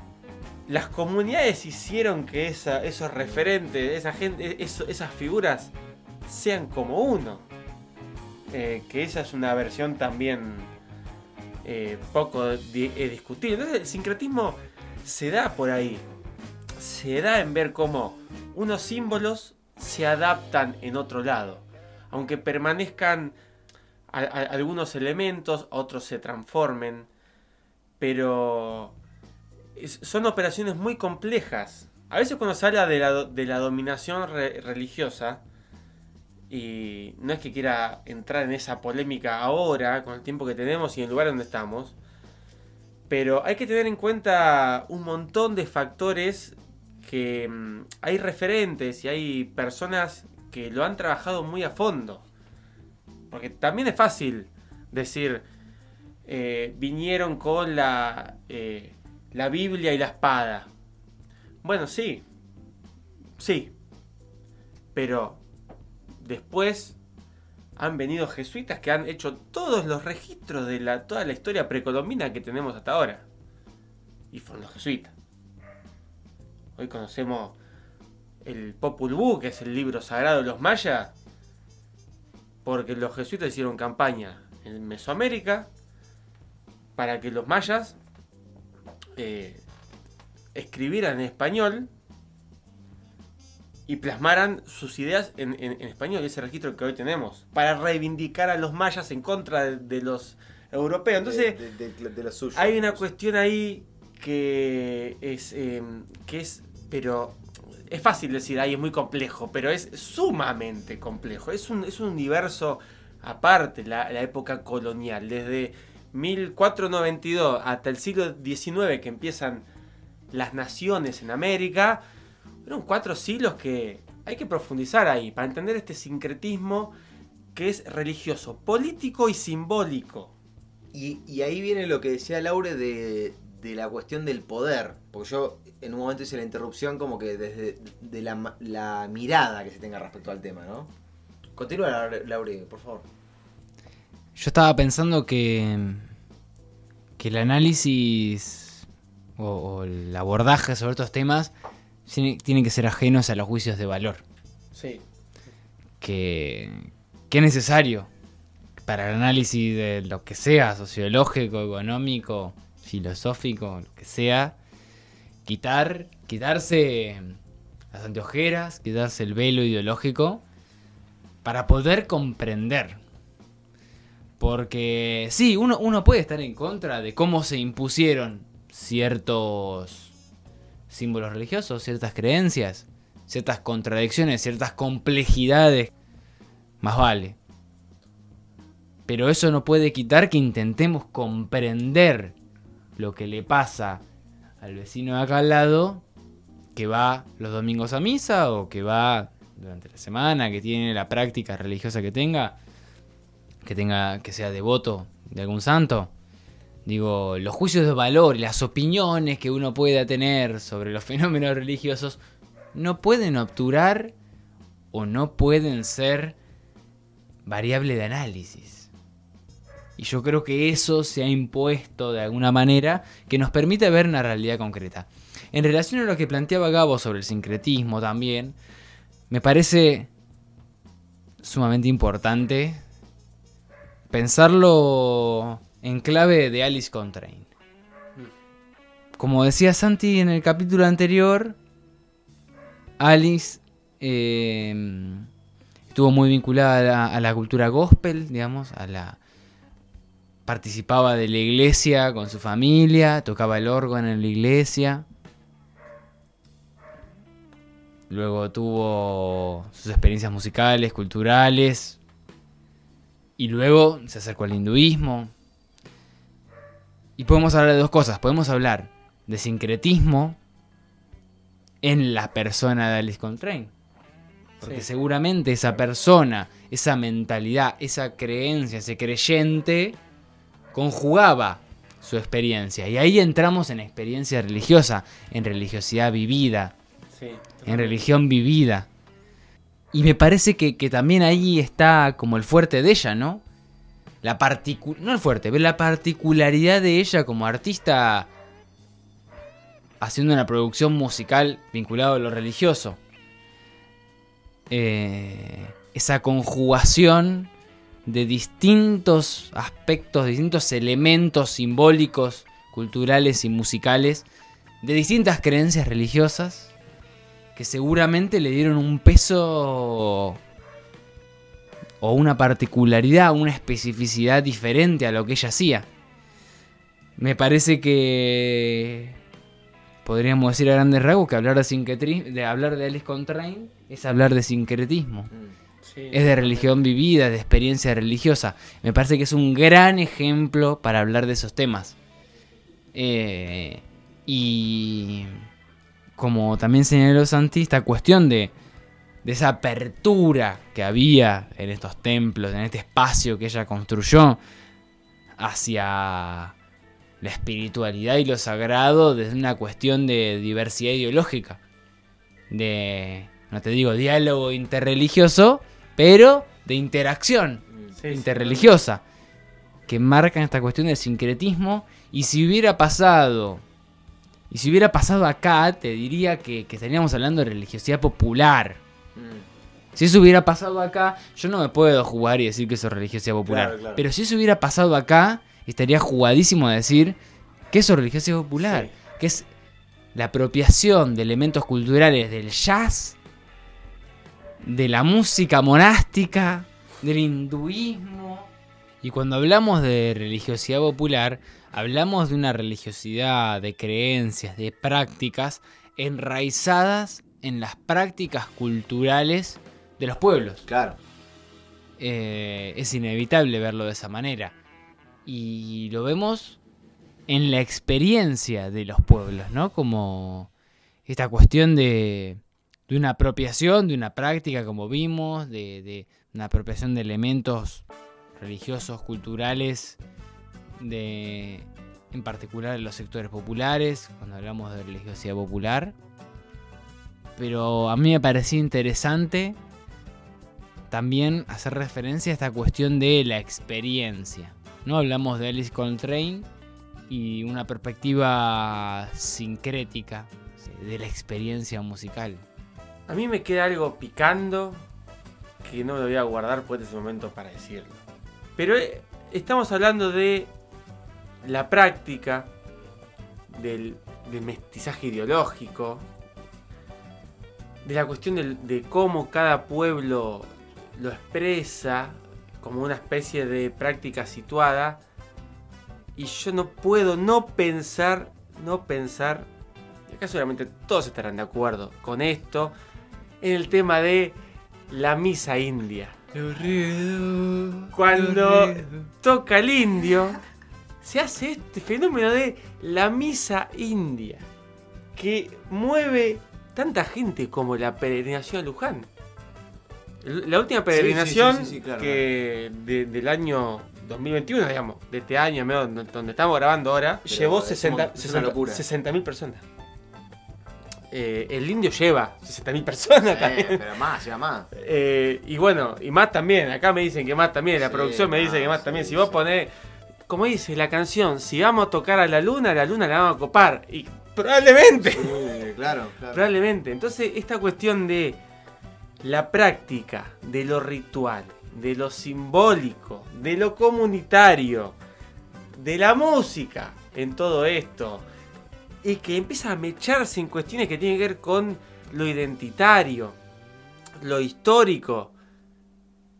las comunidades hicieron que esa- esos referentes, esa gente, eso- esas figuras sean como uno. Eh, que esa es una versión también eh, poco eh, discutible. Entonces el sincretismo se da por ahí. Se da en ver cómo unos símbolos se adaptan en otro lado. Aunque permanezcan algunos elementos, otros se transformen. Pero son operaciones muy complejas. A veces cuando se habla de la, de la dominación re- religiosa, y no es que quiera entrar en esa polémica ahora, con el tiempo que tenemos y el lugar donde estamos, pero hay que tener en cuenta un montón de factores que mm, hay referentes y hay personas que lo han trabajado muy a fondo. Porque también es fácil decir, eh, vinieron con la, eh, la Biblia y la espada. Bueno, sí, sí, pero después han venido jesuitas que han hecho todos los registros de la, toda la historia precolombina que tenemos hasta ahora. Y fueron los jesuitas. Hoy conocemos el Popul Vuh, que es el libro sagrado de los mayas, porque los jesuitas hicieron campaña en Mesoamérica para que los mayas eh, escribieran en español y plasmaran sus ideas en, en- en español, ese registro que hoy tenemos, para reivindicar a los mayas en contra de, de los europeos. Entonces, de, de- de- hay una cuestión ahí que es, eh, que es, pero es fácil decir, ahí es muy complejo, pero es sumamente complejo. Es un, es un universo aparte, la, la época colonial, desde 1492 hasta el siglo XIX que empiezan las naciones en América, fueron cuatro siglos que hay que profundizar ahí para entender este sincretismo que es religioso, político y simbólico. Y, y ahí viene lo que decía Laure de, de la cuestión del poder. Porque yo en un momento hice la interrupción como que desde de la, la mirada que se tenga respecto al tema, ¿no? Continúa, Laure, por favor. Yo estaba pensando que, que el análisis o, o el abordaje sobre estos temas tienen que ser ajenos a los juicios de valor. Sí. Que, que es necesario para el análisis de lo que sea, sociológico, económico, filosófico, lo que sea, quitar, quitarse las anteojeras, quitarse el velo ideológico para poder comprender. Porque sí, uno, uno puede estar en contra de cómo se impusieron ciertos símbolos religiosos, ciertas creencias, ciertas contradicciones, ciertas complejidades. Más vale. Pero eso no puede quitar que intentemos comprender lo que le pasa al vecino de acá al lado, que va los domingos a misa o que va durante la semana, que tiene la práctica religiosa que tenga, que tenga que sea devoto de algún santo. Digo, los juicios de valor y las opiniones que uno pueda tener sobre los fenómenos religiosos no pueden obturar o no pueden ser variable de análisis. Y yo creo que eso se ha impuesto de alguna manera que nos permite ver una realidad concreta. En relación a lo que planteaba Gabo sobre el sincretismo también, me parece sumamente importante pensarlo en clave de Alice Coltrane. Como decía Santi en el capítulo anterior, Alice eh, estuvo muy vinculada a la, a la cultura gospel, digamos, a la participaba de la iglesia con su familia, tocaba el órgano en la iglesia. Luego tuvo sus experiencias musicales, culturales. Y luego se acercó al hinduismo. Y podemos hablar de dos cosas. Podemos hablar de sincretismo en la persona de Alice Coltrane. Porque Sí. seguramente esa persona, esa mentalidad, esa creencia, ese creyente, conjugaba su experiencia. Y ahí entramos en experiencia religiosa, en religiosidad vivida, Sí, en religión vivida. Y me parece que, que también ahí está como el fuerte de ella, ¿no? La no el fuerte, pero la particularidad de ella como artista haciendo una producción musical vinculada a lo religioso. Eh, esa conjugación de distintos aspectos, distintos elementos simbólicos, culturales y musicales, de distintas creencias religiosas, que seguramente le dieron un peso o una particularidad, una especificidad diferente a lo que ella hacía. Me parece que podríamos decir a grandes rasgos que hablar de, de hablar de Alice Coltrane es hablar de sincretismo. Sí, Es de religión vivida, de experiencia religiosa. Me parece que es un gran ejemplo para hablar de esos temas. Eh, y como también señaló Santi, esta cuestión de, de esa apertura que había en estos templos, en este espacio que ella construyó hacia la espiritualidad y lo sagrado desde una cuestión de diversidad ideológica. De, no te digo diálogo interreligioso, pero de interacción Sí, sí, interreligiosa que marcan esta cuestión del sincretismo y si hubiera pasado y si hubiera pasado acá te diría que, que estaríamos hablando de religiosidad popular si eso hubiera pasado acá yo no me puedo jugar y decir que eso es religiosidad popular Claro, claro. pero si eso hubiera pasado acá estaría jugadísimo decir que eso es religiosidad popular Sí. que es la apropiación de elementos culturales del jazz de la música monástica, del hinduismo. Y cuando hablamos de religiosidad popular, hablamos de una religiosidad de creencias, de prácticas enraizadas en las prácticas culturales de los pueblos. Claro. Eh, es inevitable verlo de esa manera. Y lo vemos en la experiencia de los pueblos, ¿no? Como esta cuestión de, de una apropiación, de una práctica, como vimos, de, de una apropiación de elementos religiosos, culturales, de, en particular en los sectores populares, cuando hablamos de religiosidad popular. Pero a mí me parecía interesante también hacer referencia a esta cuestión de la experiencia. No hablamos de Alice Coltrane y una perspectiva sincrética de la experiencia musical. A mí me queda algo picando que no me lo voy a guardar por ese momento para decirlo. Pero eh, estamos hablando de la práctica del mestizaje ideológico, de la cuestión de cómo cada pueblo lo expresa como una especie de práctica situada. Y yo no puedo no pensar, no pensar, y acá seguramente todos estarán de acuerdo con esto, en el tema de la misa india. Cuando toca el indio, se hace este fenómeno de la misa india, que mueve tanta gente como la peregrinación a Luján. La última peregrinación sí, sí, sí, claro, que de- del año 2021, digamos, de este año, donde estamos grabando ahora, Pero llevó es 60 como- es una locura. 60.000 personas. Eh, el indio lleva 60.000 personas también. Eh, pero más, ya más. Eh, y bueno, y más también, acá me dicen que más también, la Sí, producción me dice que más sí, también. Si sí. vos ponés, como dice la canción, si vamos a tocar a la luna, la luna la vamos a copar. Y probablemente, Sí, claro, claro. probablemente. Entonces, esta cuestión de la práctica, de lo ritual, de lo simbólico, de lo comunitario, de la música en todo esto, y que empieza a mecharse en cuestiones que tienen que ver con lo identitario, lo histórico.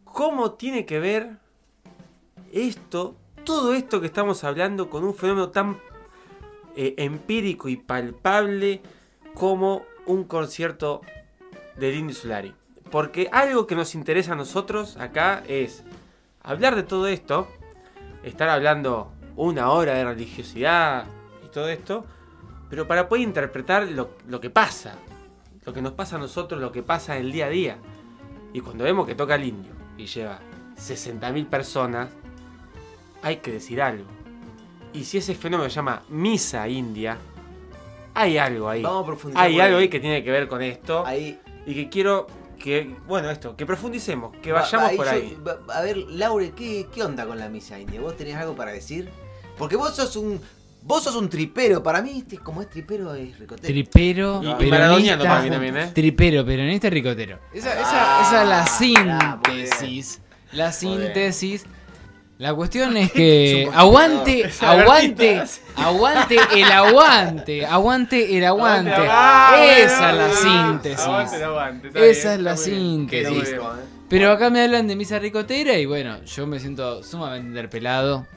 ¿Cómo tiene que ver esto, todo esto que estamos hablando, con un fenómeno tan eh, empírico y palpable como un concierto del Indio Solari? Porque algo que nos interesa a nosotros acá es hablar de todo esto, estar hablando una hora de religiosidad y todo esto, pero para poder interpretar lo, que pasa, lo que nos pasa a nosotros, lo que pasa en el día a día. Y cuando vemos que toca el indio y lleva 60.000 personas, hay que decir algo. Y si ese fenómeno se llama misa india, hay algo ahí. Vamos a profundizar. Hay algo ahí que tiene que ver con esto. Ahí. Y que quiero que, bueno, esto, que profundicemos, que Va- vayamos va- por yo- ahí. va- a ver, Laure, ¿qué, ¿qué onda con la misa india? ¿Vos tenés algo para decir? Porque vos sos un. Vos sos un tripero. Para mí, este, como es tripero, es ricotero. Tripero, maradoniano peronista. para mí también, ¿eh? Tripero, peronista ricotero. Esa, esa- Ah, esa es la ah, síntesis. La síntesis. La cuestión es que Es un aguante, Es aguante, Albertito. aguante el aguante, aguante el aguante. Ah, Esa es la síntesis. Aguante aguante, Esa es la síntesis. ¿eh? Pero acá me hablan de misa ricotera y bueno, yo me siento sumamente interpelado.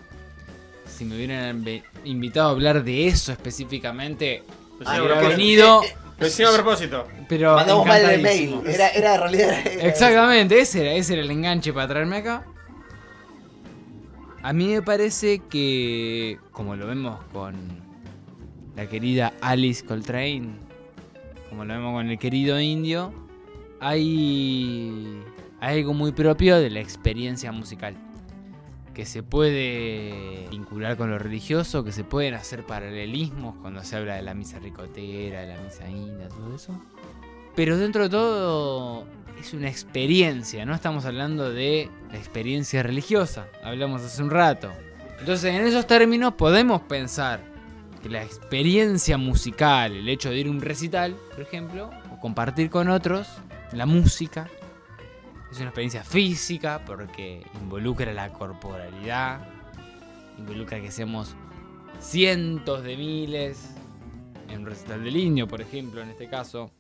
Si me hubieran invitado a hablar de eso específicamente, Lo Ah, hicimos a pero propósito. venido, Lo hicimos a propósito. pero Mandamos mal el mail. Era, era realidad. era- Exactamente, ese era, ese era el enganche para traerme acá. A mí me parece que, como lo vemos con la querida Alice Coltrane, como lo vemos con el querido indio, hay, algo muy propio de la experiencia musical. Que se puede vincular con lo religioso, que se pueden hacer paralelismos cuando se habla de la misa ricotera, de la misa india, todo eso. Pero dentro de todo es una experiencia, no estamos hablando de la experiencia religiosa, hablamos hace un rato. Entonces en esos términos podemos pensar que la experiencia musical, el hecho de ir a un recital, por ejemplo, o compartir con otros, la música, es una experiencia física porque involucra la corporalidad, involucra que seamos cientos de miles, en un recital del indio, por ejemplo, en este caso,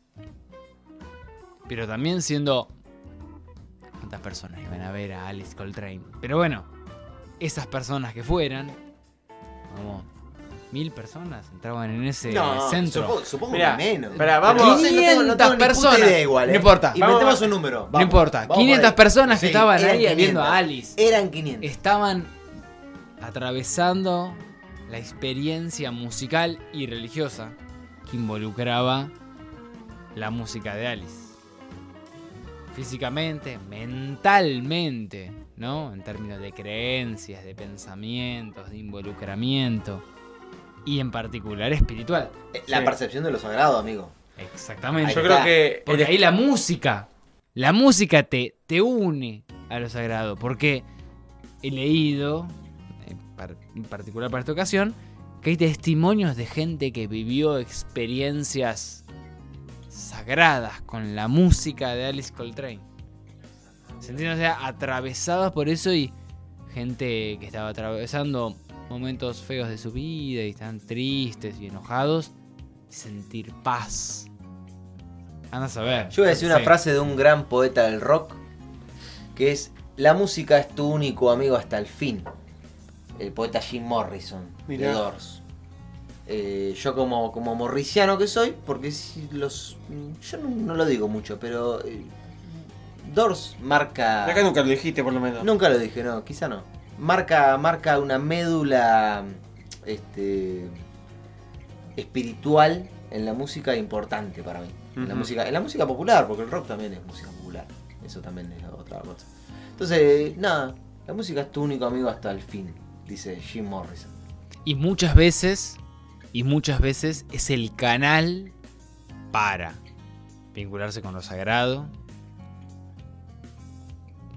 pero también siendo cuántas personas iban a ver a Alice Coltrane. Pero bueno, esas personas que fueran, como mil personas entraban en ese No, centro. supongo, supongo Mirá, que menos. esperá, vamos- No sé, no tengo- no tengo 500 ni puta personas. idea igual, No ¿eh? importa. Inventemos un número. no importa, vamos por 500 ahí. personas que Sí, estaban ahí viendo 500. a Alice. Eran 500. Estaban atravesando la experiencia musical y religiosa que involucraba la música de Alice. Físicamente, mentalmente, ¿no? En términos de creencias, de pensamientos, de involucramiento. Y en particular espiritual. Eh, La Sí. percepción de lo sagrado, amigo. Exactamente. Yo creo que Porque ahí la música, la música te, te une a lo sagrado. Porque he leído, en, par- en particular para esta ocasión, que hay testimonios de gente que vivió experiencias sagradas con la música de Alice Coltrane. Sintiéndose atravesados por eso y gente que estaba atravesando momentos feos de su vida y están tristes y enojados, sentir paz. Anda a saber. Yo voy a decir una frase de un gran poeta del rock, que es, la música es tu único amigo hasta el fin. El poeta Jim Morrison, de Mirá. Doors. Eh, yo como, como morrisiano que soy, porque si los yo no, no lo digo mucho, pero eh, Doors marca... Acá nunca lo dijiste, por lo menos. Nunca lo dije, no, quizá no. Marca, marca una médula este, espiritual en la música importante para mí. En, la música, en la música popular, porque el rock también es música popular. Eso también es otra cosa. Entonces, nada, la música es tu único amigo hasta el fin, dice Jim Morrison. Y muchas veces, y muchas veces es el canal para vincularse con lo sagrado,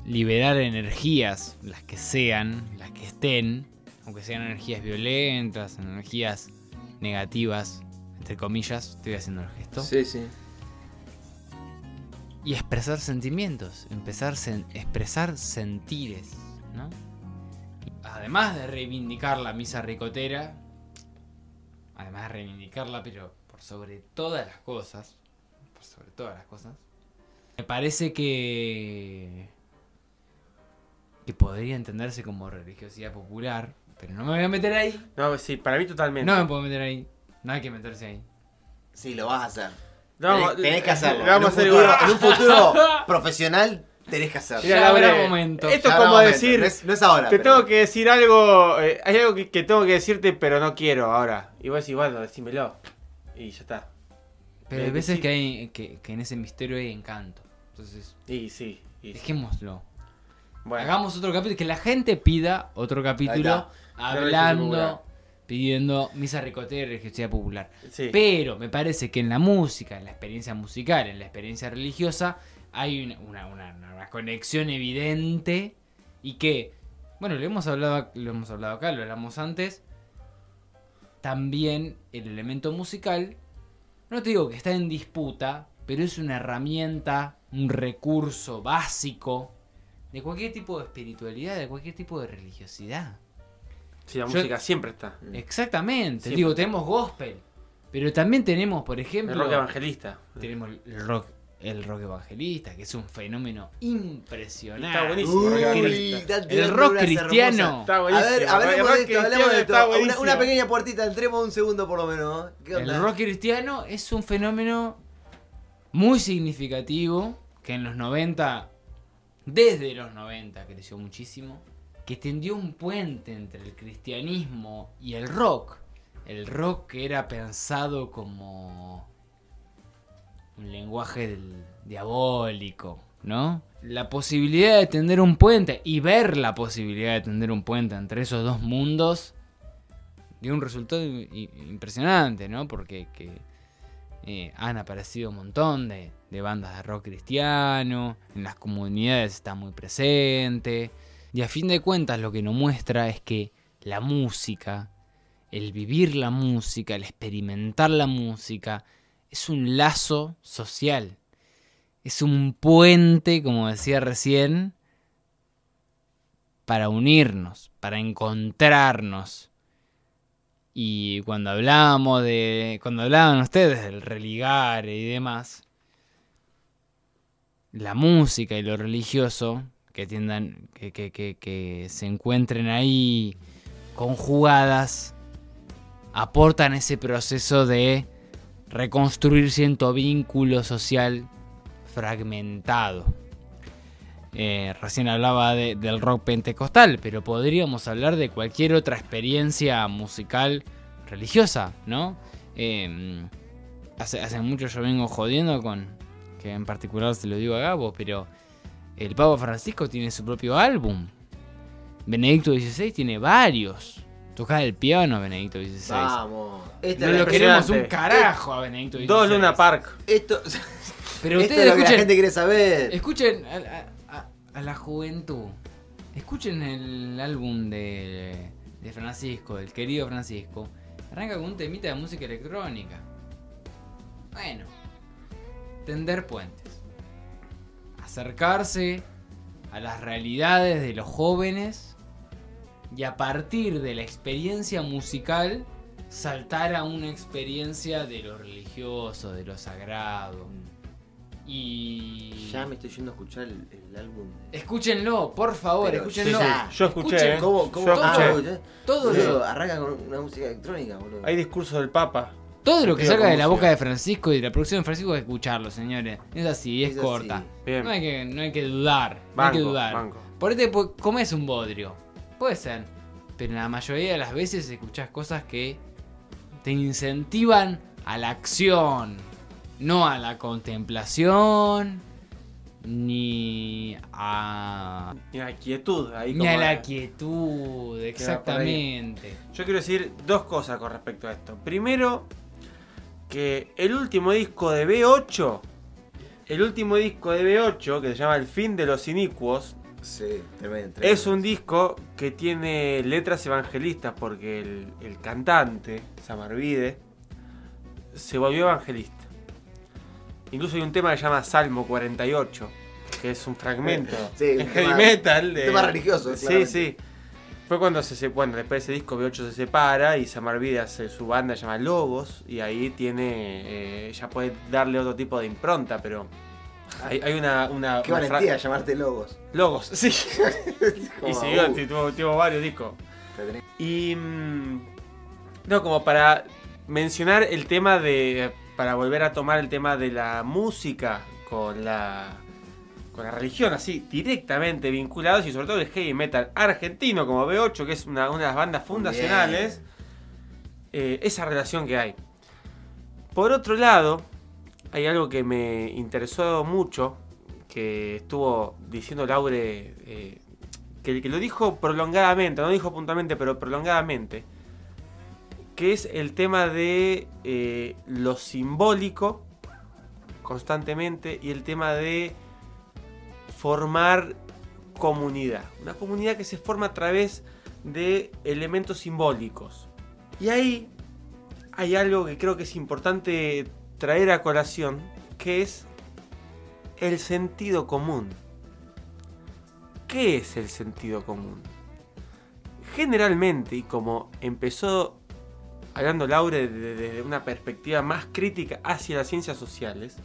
liberar energías, las que sean, las que estén, aunque sean energías violentas, energías negativas, entre comillas, estoy haciendo el gesto, Sí, sí. y expresar sentimientos, empezar a expresar sentires, ¿no? Además de reivindicar la misa ricotera, además de reivindicarla, pero por sobre todas las cosas, por sobre todas las cosas, me parece que que podría entenderse como religiosidad popular, pero no me voy a meter ahí. No, sí, para mí totalmente. No me puedo meter ahí. No hay que meterse ahí. Sí, lo vas a hacer. No, tenés, tenés que hacerlo. lo vamos a en, hacer un futuro, igual. en un futuro profesional tenés que hacerlo. Mira, Ya habrá momento. Esto Ya es como decir. No es, no es ahora. Te pero- tengo que decir algo. eh, hay algo que, que tengo que decirte, pero no quiero ahora. Y vos decís, bueno, decímelo. Y ya está. Pero hay Eh, veces sí. que, hay, que, que en ese misterio hay encanto. Entonces, Y sí. Y- Dejémoslo. bueno, Hagamos otro capítulo, que la gente pida otro capítulo hablando, pidiendo misa ricotera y religiosidad popular. sí. Pero me parece que en la música, en la experiencia musical, en la experiencia religiosa, hay una, una- una- conexión evidente y que, bueno, lo hemos hablado, lo hemos hablado acá, lo hablamos antes. También el elemento musical, no te digo que está en disputa, pero es una herramienta, un recurso básico de cualquier tipo de espiritualidad, de cualquier tipo de religiosidad. Sí, la Yo- música siempre está. Exactamente. Siempre. Digo, tenemos gospel. Pero también tenemos, por El ejemplo. rock evangelista. Tenemos el rock, el rock evangelista, que es un fenómeno impresionante. Está buenísimo. el rock evangelista. El rock cristiano. Está A buenísimo. ver, El hablemos de esto, hablemos de esto. Una, pequeña puertita, entremos un segundo por lo menos. ¿Qué onda? El rock cristiano es un fenómeno muy significativo que en los 90, desde los 90 creció muchísimo, que tendió un puente entre el cristianismo y el rock. El rock que era pensado como un lenguaje diabólico, ¿no? La posibilidad de tender un puente y ver la posibilidad de tender un puente entre esos dos mundos dio un resultado impresionante, ¿no? Porque que, eh, han aparecido un montón de, de bandas de rock cristiano, en las comunidades está muy presente, y a fin de cuentas lo que nos muestra es que la música, el vivir la música, el experimentar la música, es un lazo social, es un puente, como decía recién, para unirnos, para encontrarnos. Y cuando hablábamos de. Cuando hablaban ustedes del religar y demás. La música y lo religioso. Que tiendan. Que, que, que, que se encuentren ahí conjugadas. Aportan ese proceso de reconstruir cierto vínculo social fragmentado. Eh, recién hablaba de- del rock pentecostal, pero podríamos hablar de cualquier otra experiencia musical religiosa, ¿no? Eh, hace, hace mucho yo vengo jodiendo con, que en particular se lo digo a Gabo, pero el Papa Francisco tiene su propio álbum. Benedicto XVI tiene varios. Toca el piano Benedicto XVI. Vamos. Esta no es lo queremos un carajo a Benedicto XVI. Dos Luna Park. Esto, Pero esto ustedes es lo que la gente quiere saber. Escuchen a- a la juventud. Escuchen el álbum de, de Francisco, del querido Francisco. Arranca con un temita de música electrónica. Bueno, tender puentes. Acercarse a las realidades de los jóvenes y a partir de la experiencia musical saltar a una experiencia de lo religioso, de lo sagrado. Y Ya me estoy yendo a escuchar el, el álbum. Escúchenlo, por favor, Pero escúchenlo. sí, sí. Yo escuché, Escuchen ¿eh? ¿Cómo? ¿Cómo? Yo Ah, escuché. Todo lo, arranca con una música electrónica, boludo. Hay discurso del Papa. todo lo que salga de la boca de Francisco y de la producción de Francisco hay que escucharlo, señores. Es así, es, Es corta. así. No hay que, no hay que dudar. no hay que dudar. banco. Por ahí te po- comes un bodrio. Puede ser. Pero la mayoría de las veces escuchás cosas que te incentivan a la acción. No a la contemplación. Ni a. Y la quietud ahí Ni como a la quietud, exactamente. Yo quiero decir dos cosas con respecto a esto. Primero, que el último disco de B8, el último disco de B8, que se llama El fin de los inicuos, Sí, tremendo. es un disco que tiene letras evangelistas porque el, el cantante, Samarvide, se volvió evangelista. Incluso hay un tema que se llama Salmo 48, que es un fragmento Sí, un en tema- heavy metal. De, un tema religioso, Sí, claramente. sí. Fue cuando se, bueno, después de ese disco B8 se separa y Samarvide hace su banda se llama Logos y ahí tiene, eh, ya puede darle otro tipo de impronta, pero hay, hay una, una, Qué una valentía llamarte Logos. Logos, sí. Como, y siguió, uh, sí, tuvo, tuvo varios discos. Y. mm, No, como para mencionar el tema de. Para volver a tomar el tema de la música con la. Con la religión, así, directamente vinculados y sobre todo el heavy metal argentino como B8, que es una, una de las bandas fundacionales, eh, esa relación que hay. Por otro lado, hay algo que me interesó mucho, que estuvo diciendo Laure, eh, que, lo dijo prolongadamente, no dijo puntualmente, pero prolongadamente, que es el tema de eh, lo simbólico constantemente y el tema de formar comunidad. Una comunidad que se forma a través de elementos simbólicos. Y ahí hay algo que creo que es importante traer a colación, que es el sentido común. ¿Qué es el sentido común? Generalmente, y como empezó hablando Laure desde una perspectiva más crítica hacia las ciencias sociales,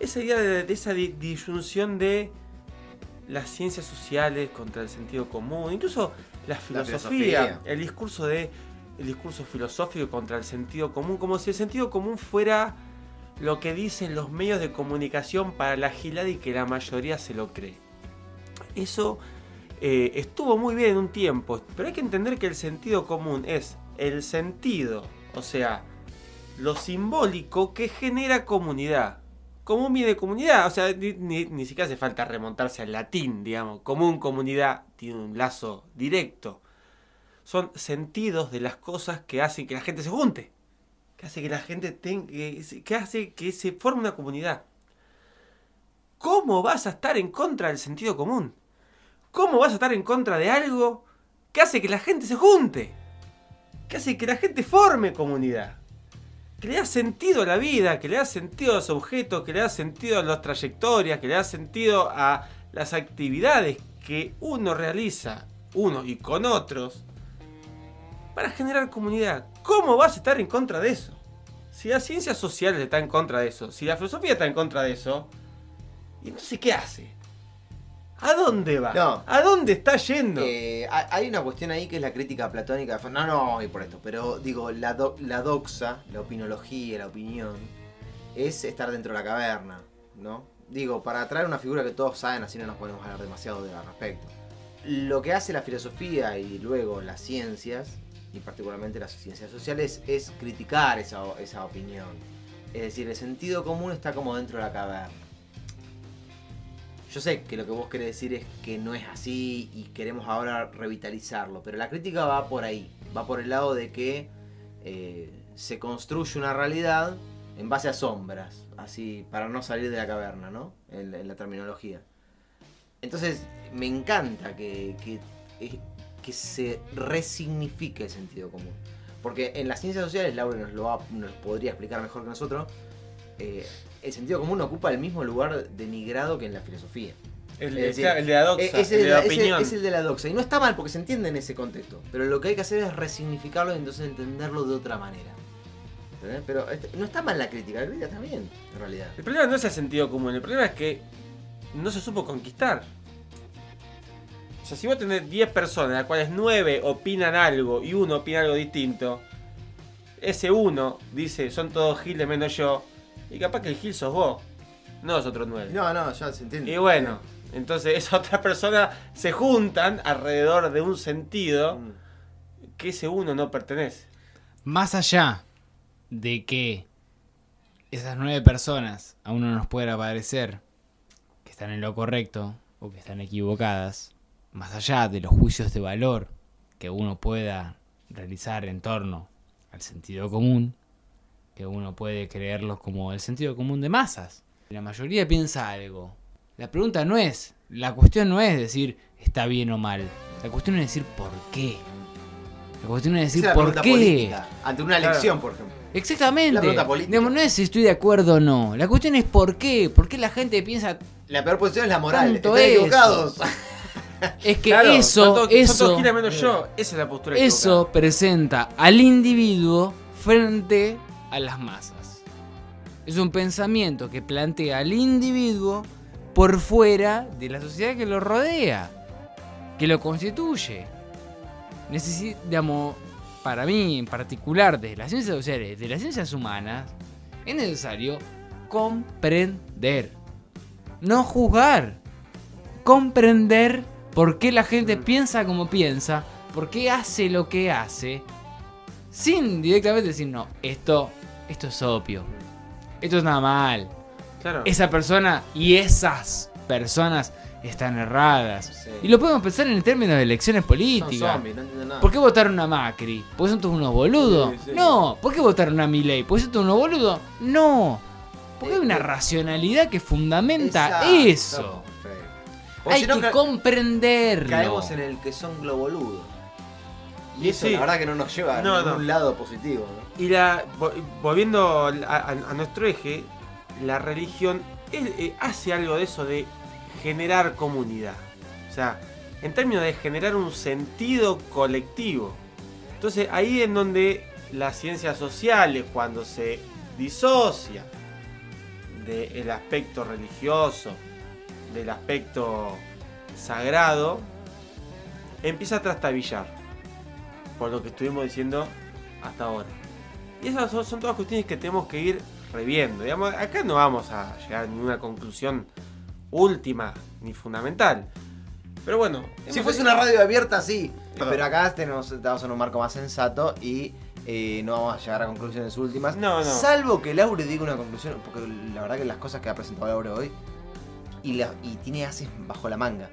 esa idea de, esa di- disyunción de las ciencias sociales contra el sentido común, incluso la filosofía, filosofía. el discurso de el discurso filosófico contra el sentido común, como si el sentido común fuera lo que dicen los medios de comunicación para la gilada y que la mayoría se lo cree. Eso eh, estuvo muy bien un tiempo, pero hay que entender que el sentido común es el sentido, o sea, lo simbólico que genera comunidad. Común viene de comunidad, o sea, ni- ni siquiera hace falta remontarse al latín, digamos. Común, comunidad, tiene un lazo directo. Son sentidos de las cosas que hacen que la gente se junte. Que hace que la gente tenga. Que, hace que se forme una comunidad. ¿Cómo vas a estar en contra del sentido común? ¿Cómo vas a estar en contra de algo que hace que la gente se junte? Que hace que la gente forme comunidad. Que le da sentido a la vida, que le da sentido a los objetos, que le da sentido a las trayectorias, que le da sentido a las actividades que uno realiza, uno y con otros, para generar comunidad. ¿Cómo vas a estar en contra de eso? Si las ciencias sociales están en contra de eso, si la filosofía está en contra de eso, ¿y entonces qué hace? ¿A dónde va? No. ¿A dónde está yendo? Eh, hay hay una cuestión ahí que es la crítica platónica. No, no, y por esto. Pero digo, la, do- la doxa, la opinología, la opinión, es estar dentro de la caverna, ¿no? Digo, para traer una figura que todos saben, así no nos podemos hablar demasiado de al respecto. Lo que hace la filosofía y luego las ciencias, y particularmente las ciencias sociales, es criticar esa, esa opinión. Es decir, el sentido común está como dentro de la caverna. Yo sé que lo que vos querés decir es que no es así y queremos ahora revitalizarlo, pero la crítica va por ahí, va por el lado de que eh, se construye una realidad en base a sombras, así para no salir de la caverna, ¿no? En, la- terminología. Entonces, me encanta que, que se resignifique el sentido común. Porque en las ciencias sociales, Laura nos lo, va- nos podría explicar mejor que nosotros, eh, el sentido común ocupa el mismo lugar denigrado que en la filosofía. el, es decir, el de la doxa, Eh, es el de la opinión. es el de la doxa. Y no está mal porque se entiende en ese contexto. Pero lo que hay que hacer es resignificarlo y entonces entenderlo de otra manera. ¿Entendés? Pero este, no está mal la crítica, la crítica está bien, en realidad. El problema no es el sentido común, el problema es que no se supo conquistar. O sea, si vos tenés 10 personas, de las cuales 9 opinan algo y uno opina algo distinto, ese uno dice, son todos giles menos yo, y capaz que el gil sos vos, no los otros 9. No, no, ya se entiende. Y bueno, entonces esas otras personas se juntan alrededor de un sentido Mm. que ese uno no pertenece. Más allá de que esas nueve personas a uno nos pueda parecer que están en lo correcto o que están equivocadas, más allá de los juicios de valor que uno pueda realizar en torno al sentido común, que uno puede creerlos como el sentido común de masas. La mayoría piensa algo. La pregunta no es, la cuestión no es decir está bien o mal. La cuestión es decir por qué. La cuestión es decir la por qué. política. Ante una Claro. elección, por ejemplo. Exactamente. La pregunta política. No es si estoy de acuerdo o no. La cuestión es por qué. ¿Por qué la gente piensa La peor posición es la moral. Tanto Están eso. equivocados. es que Claro, eso, todos- son todos eso, menos yo, esa es la postura eso presenta al individuo frente a las masas. Es un pensamiento que plantea al individuo por fuera de la sociedad que lo rodea, que lo constituye. Necesi- digamos, para mí en particular, desde las ciencias sociales, de las ciencias humanas, es necesario comprender, no juzgar, comprender por qué la gente piensa como piensa, por qué hace lo que hace, sin directamente decir, no, esto, esto es obvio, esto es nada mal, Claro. esa persona y esas personas están erradas. Sí. Y lo podemos pensar en términos de elecciones políticas. zombies, no entiendo nada. ¿Por qué votaron a Macri? ¿Porque son todos unos boludos? Sí, sí. No. ¿Por qué votaron a Milei? ¿Porque son todos unos boludos? No. Porque hay una Eh, racionalidad que fundamenta eso. Hay si no, que comprenderlo. caemos en el que son globoludos. Y Y eso sí. la verdad que no nos lleva No, a ningún no. lado positivo. ¿no? Y la, vo- volviendo a, a- a nuestro eje, la religión él, eh, hace algo de eso de generar comunidad. O sea, en términos de generar un sentido colectivo. Entonces ahí en donde las ciencias sociales, cuando se disocia del aspecto religioso, del aspecto sagrado, empieza a trastabillar. Por lo que estuvimos diciendo hasta ahora. Y esas son, son todas cuestiones que tenemos que ir reviendo. Digamos, acá no vamos a llegar a ninguna conclusión última ni fundamental. Pero bueno, Si fuese una radio abierta, sí. Perdón. Pero acá tenemos, estamos en un marco más sensato y eh, no vamos a llegar a conclusiones últimas. No, no. Salvo que Laure diga una conclusión, porque la verdad que las cosas que ha presentado Laure hoy y, la- y tiene haces bajo la manga.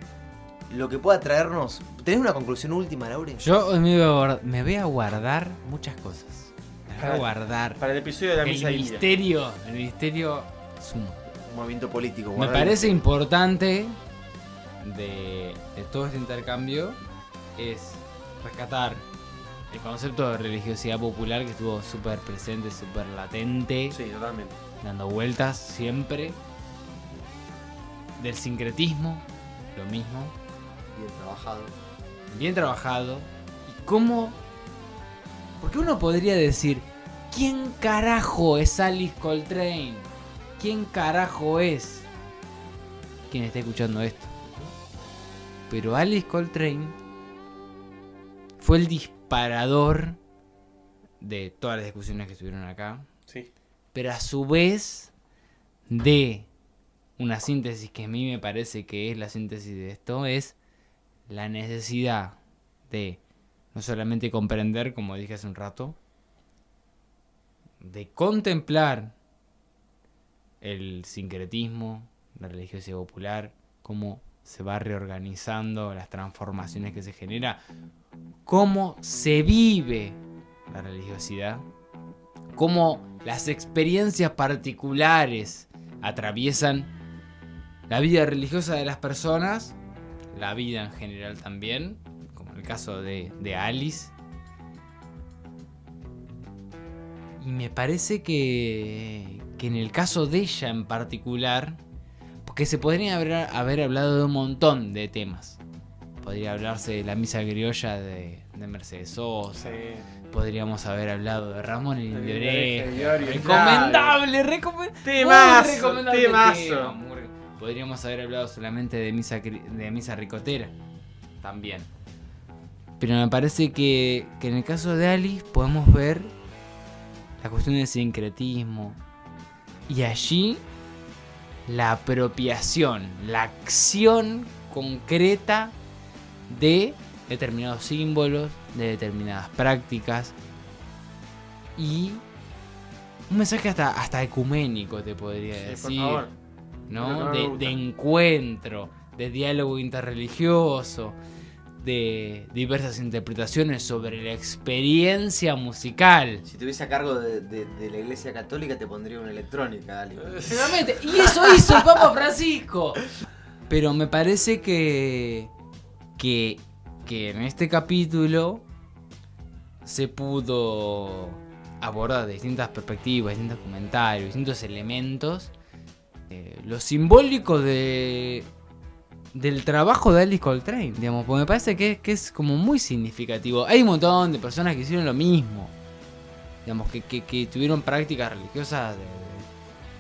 Lo que pueda traernos. ¿Tenés una conclusión última, Laure? Yo me voy, a guardar, me voy a guardar muchas cosas. Me voy a Para- guardar. Para el episodio de la El misa india. misterio. El misterio sumo. Un movimiento político. Me parece importante de, de todo este intercambio es rescatar el concepto de religiosidad popular que estuvo súper presente, súper latente, Sí, totalmente. dando vueltas siempre. Del sincretismo, lo mismo, Bien trabajado. bien trabajado. Y cómo... Porque uno podría decir, ¿quién carajo es Alice Coltrane? ¿Quién carajo es? Quien está escuchando esto. Pero Alice Coltrane fue el disparador de todas las discusiones que estuvieron acá. Sí. Pero a su vez de una síntesis que a mí me parece que es la síntesis de esto, es la necesidad de no solamente comprender, como dije hace un rato, de contemplar el sincretismo, la religiosidad popular, cómo se va reorganizando, las transformaciones que se genera, cómo se vive la religiosidad, cómo las experiencias particulares atraviesan la vida religiosa de las personas, la vida en general también, como en el caso de, de Alice. Y me parece que, que en el caso de ella en particular, porque se podría haber, haber hablado de un montón de temas. Podría hablarse de la misa criolla de, de Mercedes Sosa. Podríamos haber hablado de Ramón y De. Llorio, Recomendable, recomendable. Temazo, temazo. tema, Podríamos haber hablado solamente de misa, de misa ricotera. También. Pero me parece que, que en el caso de Alice podemos ver la cuestión del sincretismo. Y allí la apropiación, la acción concreta de determinados símbolos, de determinadas prácticas y un mensaje hasta, hasta ecuménico te podría Sí, por decir, favor. De, encuentro, de diálogo interreligioso, de diversas interpretaciones sobre la experiencia musical. Si tuviese a cargo de, de- de la iglesia católica, te pondría una electrónica, Ali. Seguramente. Y eso hizo el Papa Francisco. Pero me parece que, que, que en este capítulo se pudo abordar de distintas perspectivas, distintos comentarios, distintos elementos. Eh, lo simbólico de del trabajo de Alice Coltrane, digamos, porque me parece que, que es como muy significativo. Hay un montón de personas que hicieron lo mismo, digamos, que, que- tuvieron prácticas religiosas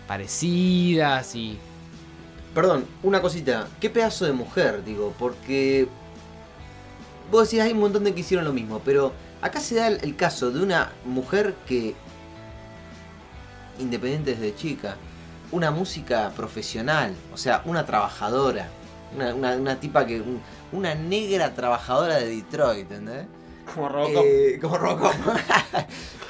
parecidas y Perdón, una cosita. ¿Qué pedazo de mujer, digo? Porque. Vos decís, hay un montón de que hicieron lo mismo, pero acá se da el caso de una mujer que. Independiente desde chica. Una música profesional, o sea, una trabajadora. Una, una- una tipa que. un- una negra trabajadora de Detroit, ¿entendés? Como Robocop. Eh, como Robocop.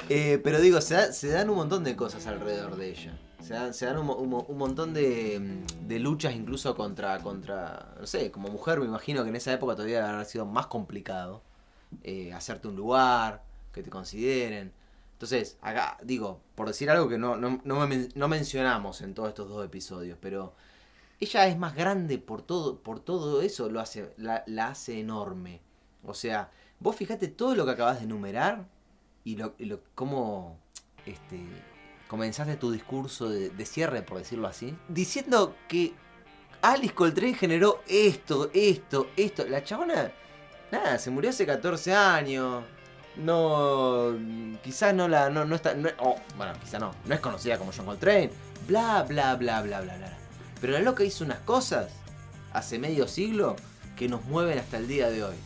Eh, pero digo, se, da- se dan un montón de cosas alrededor de ella. Se dan, se dan un, un montón de, de luchas incluso contra, contra, no sé, como mujer me imagino que en esa época todavía habrá sido más complicado eh, hacerte un lugar, que te consideren. Entonces, acá digo, por decir algo que no, no, no, men- no mencionamos en todos estos dos episodios, pero ella es más grande por todo, por todo eso, lo hace, la, la hace enorme. O sea, vos fijate todo lo que acabas de enumerar y lo, y lo cómo este, comenzaste tu discurso de, de cierre, por decirlo así, diciendo que Alice Coltrane generó esto, esto, esto. La chabona, nada, se murió hace 14 años. No, quizás no la, no, no está, oh, bueno, quizás no, no es conocida como John Coltrane. Bla, bla, bla, bla, bla, bla. Pero la loca hizo unas cosas hace medio siglo que nos mueven hasta el día de hoy.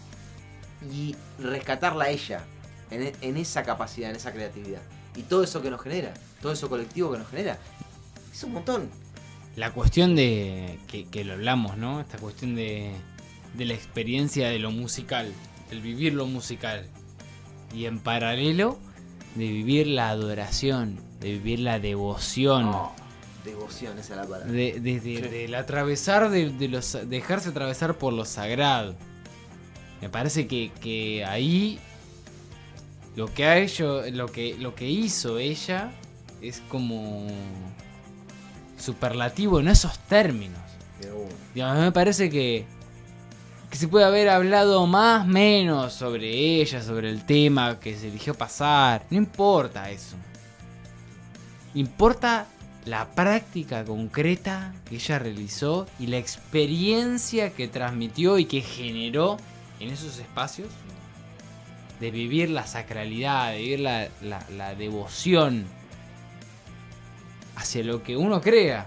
Y rescatarla a ella en, esa capacidad, en esa creatividad. Y todo eso que nos genera, todo eso colectivo que nos genera, es un montón. La cuestión de. que, lo hablamos, ¿no? Esta cuestión de. de la experiencia de lo musical, del vivir lo musical. Y en paralelo, de vivir la adoración, de vivir la devoción. Devoción, esa es la palabra. De, de- de- Sí. del atravesar, de, de los, dejarse atravesar por lo sagrado. Me parece que, que ahí lo que ha hecho, lo que, lo que hizo ella es como superlativo en esos términos. Digamos, me parece que, que se puede haber hablado más menos sobre ella, sobre el tema que se eligió pasar. No importa eso. Importa la práctica concreta que ella realizó y la experiencia que transmitió y que generó en esos espacios de vivir la sacralidad, de vivir la, la- devoción hacia lo que uno crea,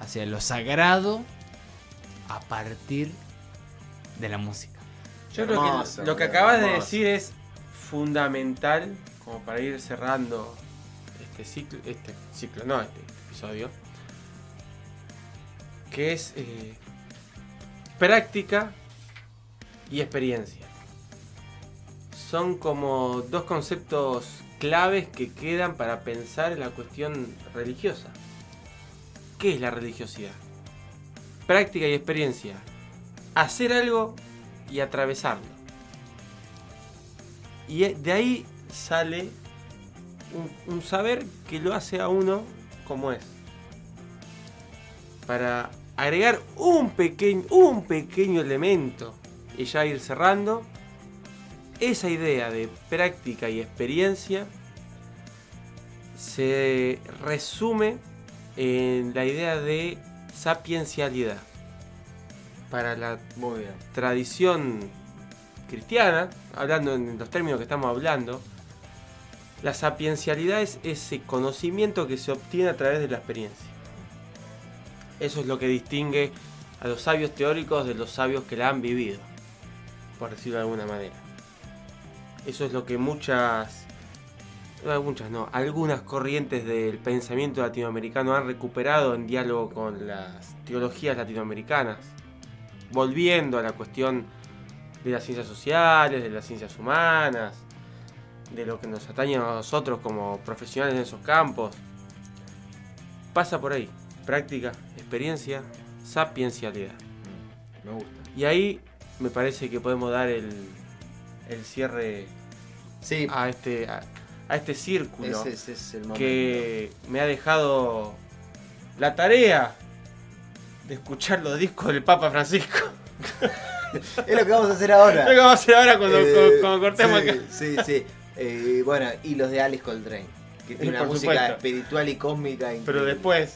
hacia lo sagrado a partir de la música. Yo creo Hermoso, que lo que acabas de decir es fundamental como para ir cerrando este ciclo, este ciclo, no, este episodio, que es eh, práctica y experiencia. Son como dos conceptos claves que quedan para pensar en la cuestión religiosa. ¿Qué es la religiosidad? Práctica y experiencia. Hacer algo y atravesarlo. Y e- de ahí sale un, un saber que lo hace a uno como es. Para agregar un pequeño, un pequeño elemento y ya ir cerrando, esa idea de práctica y experiencia se resume en la idea de sapiencialidad. Para la Muy bien. tradición cristiana, hablando en los términos que estamos hablando, la sapiencialidad es ese conocimiento que se obtiene a través de la experiencia. Eso es lo que distingue a los sabios teóricos de los sabios que la han vivido, por decirlo de alguna manera. Eso es lo que muchas, no, muchas no, algunas corrientes del pensamiento latinoamericano han recuperado en diálogo con las teologías latinoamericanas, volviendo a la cuestión de las ciencias sociales, de las ciencias humanas, de lo que nos atañe a nosotros como profesionales en esos campos. Pasa por ahí, práctica, experiencia, sapiencialidad. Me gusta. Y ahí me parece que podemos dar el, el cierre Sí, a este, a, a este círculo ese, ese es el momento. que me ha dejado la tarea de escuchar los discos del Papa Francisco. Es lo que vamos a hacer ahora. Lo que vamos a hacer ahora cuando, Eh, cuando- cuando cortemos sí, acá. Sí, sí. Eh, bueno, y los de Alice Coltrane. Que tiene una música supuesto. espiritual y cósmica. Pero después,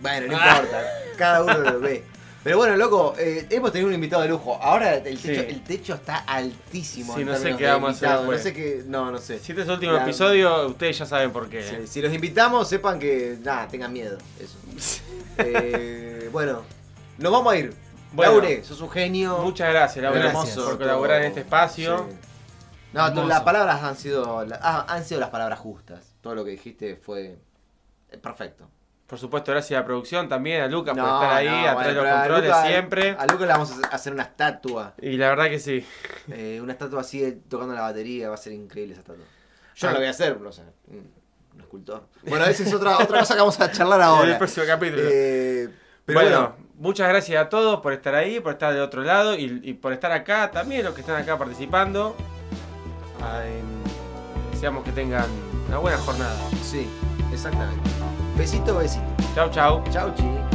Bueno, no Ah. importa. Cada uno lo ve. Pero bueno, loco, eh, hemos tenido un invitado de lujo. Ahora el techo, Sí. el techo está altísimo. Sí, no sé qué vamos a hacer. No después. sé qué. No, no sé. si este es el último La- episodio, ustedes ya saben por qué. Sí, si los invitamos, sepan que. Nada, tengan miedo. Eso. Eh, bueno, nos vamos a ir. Bueno. Laure, sos un genio. Muchas gracias, Laura, Gracias. por colaborar en este espacio. Sí. No, tú- las palabras han sido, la- ah, han sido las palabras justas. Todo lo que dijiste fue eh, perfecto. Por supuesto, gracias a la producción también, a Lucas por estar ahí, no, atrás de los controles Luca- siempre. A Lucas le vamos a hacer una estatua. Y la verdad que sí. eh, una estatua así eh, tocando la batería. Va a ser increíble esa estatua. Yo Ah. no lo voy a hacer, no sé. un escultor. Bueno, esa es otra, otra cosa que vamos a charlar En ahora. el próximo capítulo. Eh, pero bueno, bueno, muchas gracias a todos por estar ahí, por estar de otro lado y, y por estar acá también, los que están acá participando. Em, deseamos que tengan una buena jornada. sí, exactamente. Besito, besito. Chau, chau. Chau, chi.